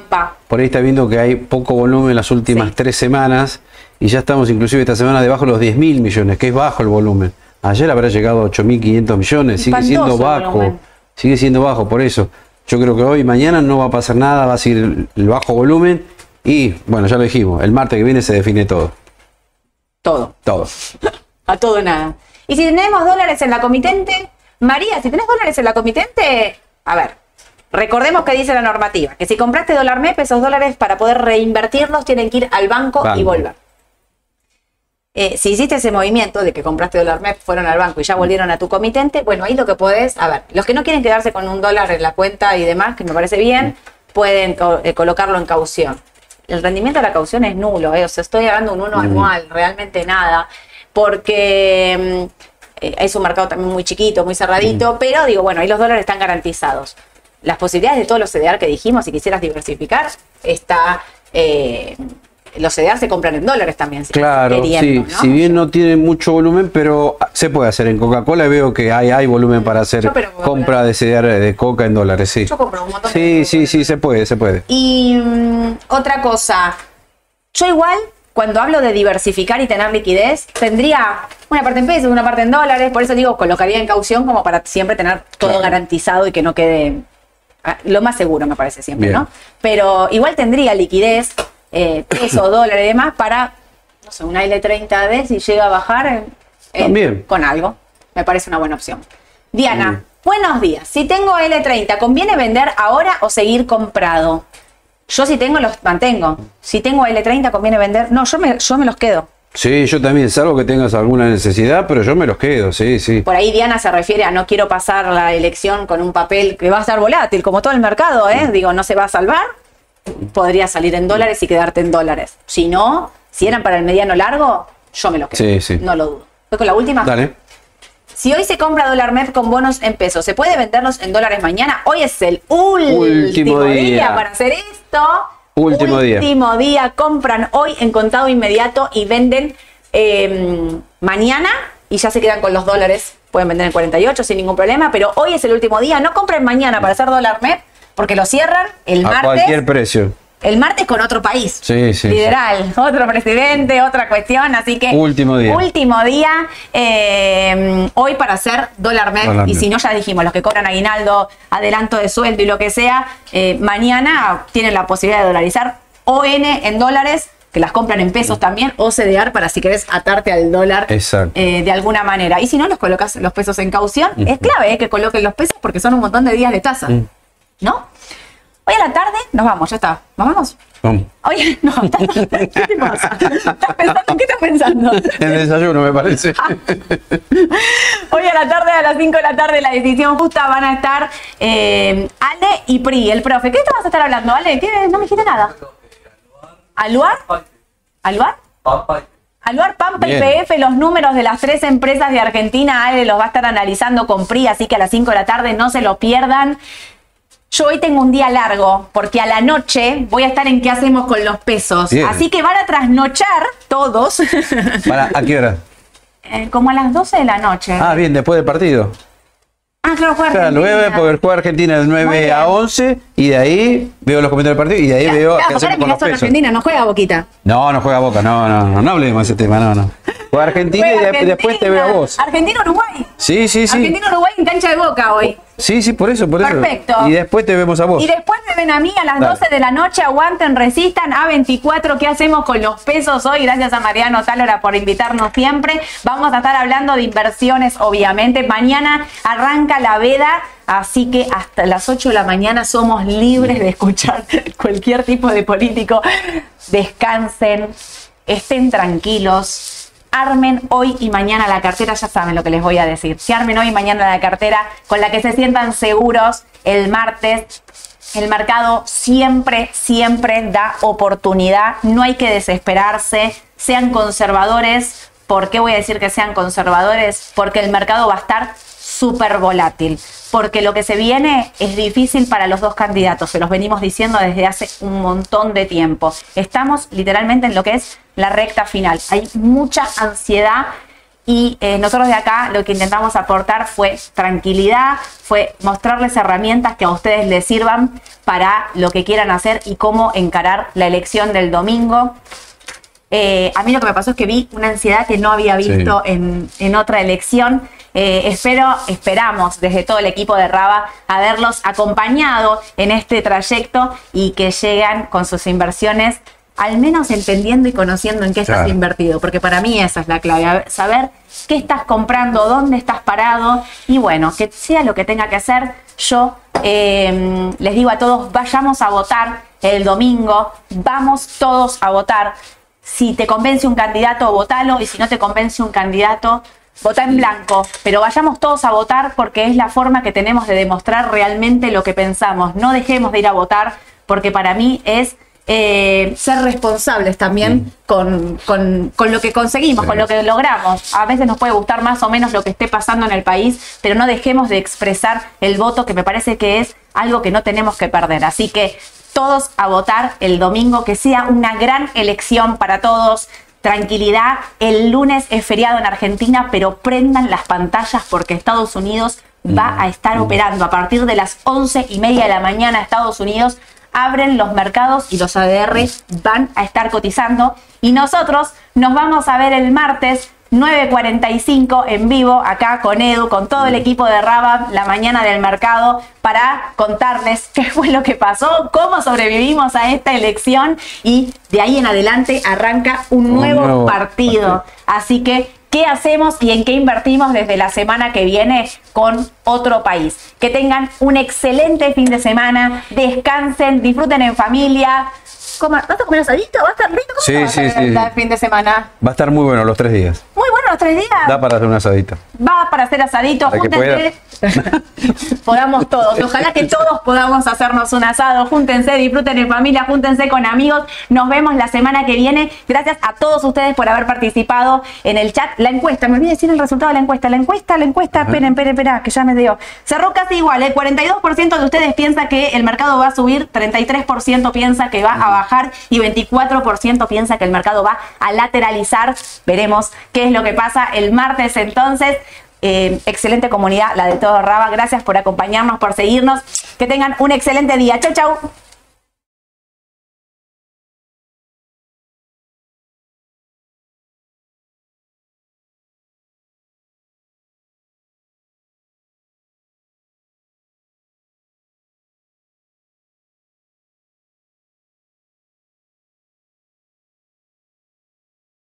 S2: por ahí está viendo que hay poco volumen en las últimas
S1: Sí.
S2: tres semanas y ya estamos inclusive esta semana debajo de los 10 mil millones, que es bajo el volumen. Ayer habrá llegado a 8.500 millones, sigue siendo bajo, sigue siendo bajo, por eso. Yo creo que hoy y mañana no va a pasar nada, va a seguir el, bajo volumen y, bueno, ya lo dijimos, el martes que viene se define todo.
S1: Todo.
S2: Todo.
S1: A todo nada. Y si tenemos dólares en la comitente, María, si tenés dólares en la comitente, a ver, recordemos que dice la normativa, que si compraste dólar MEP, esos dólares para poder reinvertirlos tienen que ir al banco, y volver. Eh, si hiciste ese movimiento de que compraste dólar MEP, fueron al banco y ya volvieron a tu comitente, bueno, ahí lo que podés, a ver, los que no quieren quedarse con un dólar en la cuenta y demás, que me parece bien, pueden eh, colocarlo en caución. El rendimiento de la caución es nulo, eh, o sea, estoy hablando de un uno anual, realmente nada, porque mm, es un mercado también muy chiquito, muy cerradito, pero digo, bueno, ahí los dólares están garantizados. Las posibilidades de todos los CDR que dijimos, si quisieras diversificar, está... eh, los CDR se compran en dólares también. si
S2: Claro, sí,
S1: ¿no?
S2: si bien no tiene mucho volumen, pero se puede hacer. En Coca-Cola veo que hay, hay volumen para hacer
S1: Yo, pero
S2: compra de CDR de Coca en dólares, sí.
S1: Yo compro un montón de
S2: Sí, sí, sí, se puede, se puede.
S1: Y mm, otra cosa, yo igual, cuando hablo de diversificar y tener liquidez, tendría una parte en pesos, una parte en dólares, por eso digo, colocaría en caución como para siempre tener todo
S2: Claro.
S1: garantizado y que no quede ah, lo más seguro, me parece siempre,
S2: Bien.
S1: ¿no? Pero igual tendría liquidez, eh, pesos, dólares y demás para, no sé, una L30D si llega a bajar eh,
S2: También.
S1: con algo. Me parece una buena opción. Diana, buenos días. Si tengo L30, ¿conviene vender ahora o seguir comprado? Yo si tengo los mantengo. Si tengo L30 conviene vender. No, yo me, yo me los quedo.
S2: Sí, yo también, salvo que tengas alguna necesidad, pero yo me los quedo, sí, sí.
S1: Por ahí Diana se refiere a no quiero pasar la elección con un papel que va a estar volátil, como todo el mercado, ¿eh? Digo, no se va a salvar. Podría salir en dólares y quedarte en dólares. Si no, si eran para el mediano largo, yo me los quedo.
S2: Sí, sí.
S1: No lo dudo. Voy con la última.
S2: Dale.
S1: Si hoy se compra dólar MEP con bonos en pesos, ¿se puede venderlos en dólares mañana? Hoy es el último, día.
S2: día.
S1: para hacer esto.
S2: Último día.
S1: Último día. Compran hoy en contado inmediato y venden eh, mañana y ya se quedan con los dólares. Pueden vender en 48 sin ningún problema, pero hoy es el último día. No compren mañana para hacer dólar MEP porque lo cierran el
S2: A
S1: martes.
S2: cualquier precio.
S1: El martes con otro país.
S2: Sí, sí.
S1: Lideral, otro presidente, otra cuestión, así que.
S2: Último día.
S1: Último día, eh, hoy para hacer dólar.
S2: Dólar
S1: Y si no, ya dijimos, los que cobran aguinaldo, adelanto de sueldo y lo que sea, eh, mañana tienen la posibilidad de dolarizar ON en dólares, que las compran en pesos también, o CDR para si querés atarte al dólar eh, de alguna manera. Y si no, los colocas los pesos en caución. Es clave eh, que coloquen los pesos porque son un montón de días de tasa. ¿No? Hoy a la tarde nos vamos, ya está. ¿Nos vamos?
S2: Vamos.
S1: Oye, no, ¿estás- ¿qué te pasa? ¿Estás pensando? ¿Qué estás pensando?
S2: El desayuno, me parece.
S1: Hoy a la tarde, a las 5 de la tarde, la decisión justa van a estar eh, Ale y Pri, el profe. ¿Qué te vas a estar hablando, Ale? ¿Qué? No me dijiste nada. ¿Aluar? ¿Aluar? Aluar Pampa y. PF, los números de las tres empresas de Argentina, Ale los va a estar analizando con PRI, así que a las 5 de la tarde no se lo pierdan. Yo hoy tengo un día largo, porque a la noche voy a estar en qué hacemos con los pesos.
S2: Bien.
S1: Así que van a trasnochar todos.
S2: Para, ¿A qué hora?
S1: eh, como a las 12 de la noche.
S2: Ah, bien, después del partido.
S1: Ah, claro, juega
S2: Claro,
S1: Argentina.
S2: 9, porque juega Argentina del
S1: Muy
S2: 9
S1: bien.
S2: a 11 y de ahí veo los comentarios del partido y de ahí
S1: Claro,
S2: veo
S1: claro,
S2: qué hacemos con los pesos.
S1: Argentina, no juega Boquita.
S2: No, no juega Boca, no, no, no, no hablemos de ese tema, no, no. Juega Argentina y de- después te veo a vos.
S1: Argentina-Uruguay.
S2: Sí, sí, sí.
S1: Argentina-Uruguay en cancha de Boca hoy.
S2: Sí, sí, por eso, por eso.
S1: Perfecto.
S2: Y después te vemos a vos.
S1: Y después me ven a mí a las
S2: Dale.
S1: 12 de la noche, aguanten, resistan, A24, ¿qué hacemos con los pesos hoy? Gracias a Mariano Tálora por invitarnos siempre. Vamos a estar hablando de inversiones, obviamente. Mañana arranca la veda, así que hasta las 8 de la mañana somos libres de escuchar cualquier tipo de político. Descansen, estén tranquilos. Armen hoy y mañana la cartera, ya saben lo que les voy a decir. Si armen hoy y mañana la cartera con la que se sientan seguros el martes, el mercado siempre, siempre da oportunidad. No hay que desesperarse. Sean conservadores. ¿Por qué voy a decir que sean conservadores? Porque el mercado va a estar súper volátil. Porque lo que se viene es difícil para los dos candidatos. Se los venimos diciendo desde hace un montón de tiempo. Estamos literalmente en lo que es la recta final. Hay mucha ansiedad y eh, nosotros de acá lo que intentamos aportar fue tranquilidad, fue mostrarles herramientas que a ustedes les sirvan para lo que quieran hacer y cómo encarar la elección del domingo. Eh, a mí lo que me pasó es que vi una ansiedad que no había visto en, en otra elección. Eh, espero, esperamos desde todo el equipo de Raba haberlos acompañado en este trayecto y que llegan con sus inversiones, al menos entendiendo y conociendo en qué estás
S2: Claro.
S1: invertido, porque para mí esa es la clave, saber qué estás comprando, dónde estás parado y bueno, que sea lo que tenga que hacer. Yo eh, les digo a todos, vayamos a votar el domingo, vamos todos a votar. Si te convence un candidato, votalo y si no te convence un candidato, vota en blanco. Pero vayamos todos a votar porque es la forma que tenemos de demostrar realmente lo que pensamos. No dejemos de ir a votar porque para mí es eh, ser responsables también con, con- con lo que conseguimos,
S2: Sí.
S1: con lo que logramos. A veces nos puede gustar más o menos lo que esté pasando en el país, pero no dejemos de expresar el voto, que me parece que es algo que no tenemos que perder. Así que todos a votar el domingo, que sea una gran elección para todos. Tranquilidad, el lunes es feriado en Argentina, pero prendan las pantallas porque Estados Unidos va a estar operando a partir de las 11 y media de la mañana. Estados Unidos abren los mercados y los ADR van a estar cotizando. Y nosotros nos vamos a ver el martes 9.45 en vivo acá con Edu, con todo el equipo de Raba, la mañana del mercado, para contarles qué fue lo que pasó, cómo sobrevivimos a esta elección y de ahí en adelante arranca un
S2: Un
S1: nuevo,
S2: nuevo
S1: partido.
S2: partido.
S1: Así que, ¿qué hacemos y en qué invertimos desde la semana que viene con otro país? Que tengan un excelente fin de semana, descansen, disfruten en familia. Coma- ¿Vas a comer asadito? ¿Va a estar rico? ¿Cómo
S2: Sí,
S1: te vas a
S2: sí, sí,
S1: el
S2: sí.
S1: fin de semana?
S2: Va a estar muy bueno los tres días.
S1: Muy bueno los tres días.
S2: Da para hacer un asadito.
S1: Va para hacer asadito,
S2: Para
S1: júntense. podamos todos. Ojalá que todos podamos hacernos un asado. Júntense, disfruten en familia, júntense con amigos. Nos vemos la semana que viene. Gracias a todos ustedes por haber participado en el chat. La encuesta, me olvidé decir el resultado de la encuesta. La encuesta, la encuesta, esperen, esperen, esperen, que ya me dio. Cerró casi igual. El 42% de ustedes piensa que el mercado va a subir, 33% piensa que va a bajar y 24% piensa que el mercado va a lateralizar. Veremos qué es lo que pasa el martes entonces. Eh, excelente comunidad, la de todo Raba. Gracias por acompañarnos, por seguirnos. Que tengan un excelente día. Chau, chau.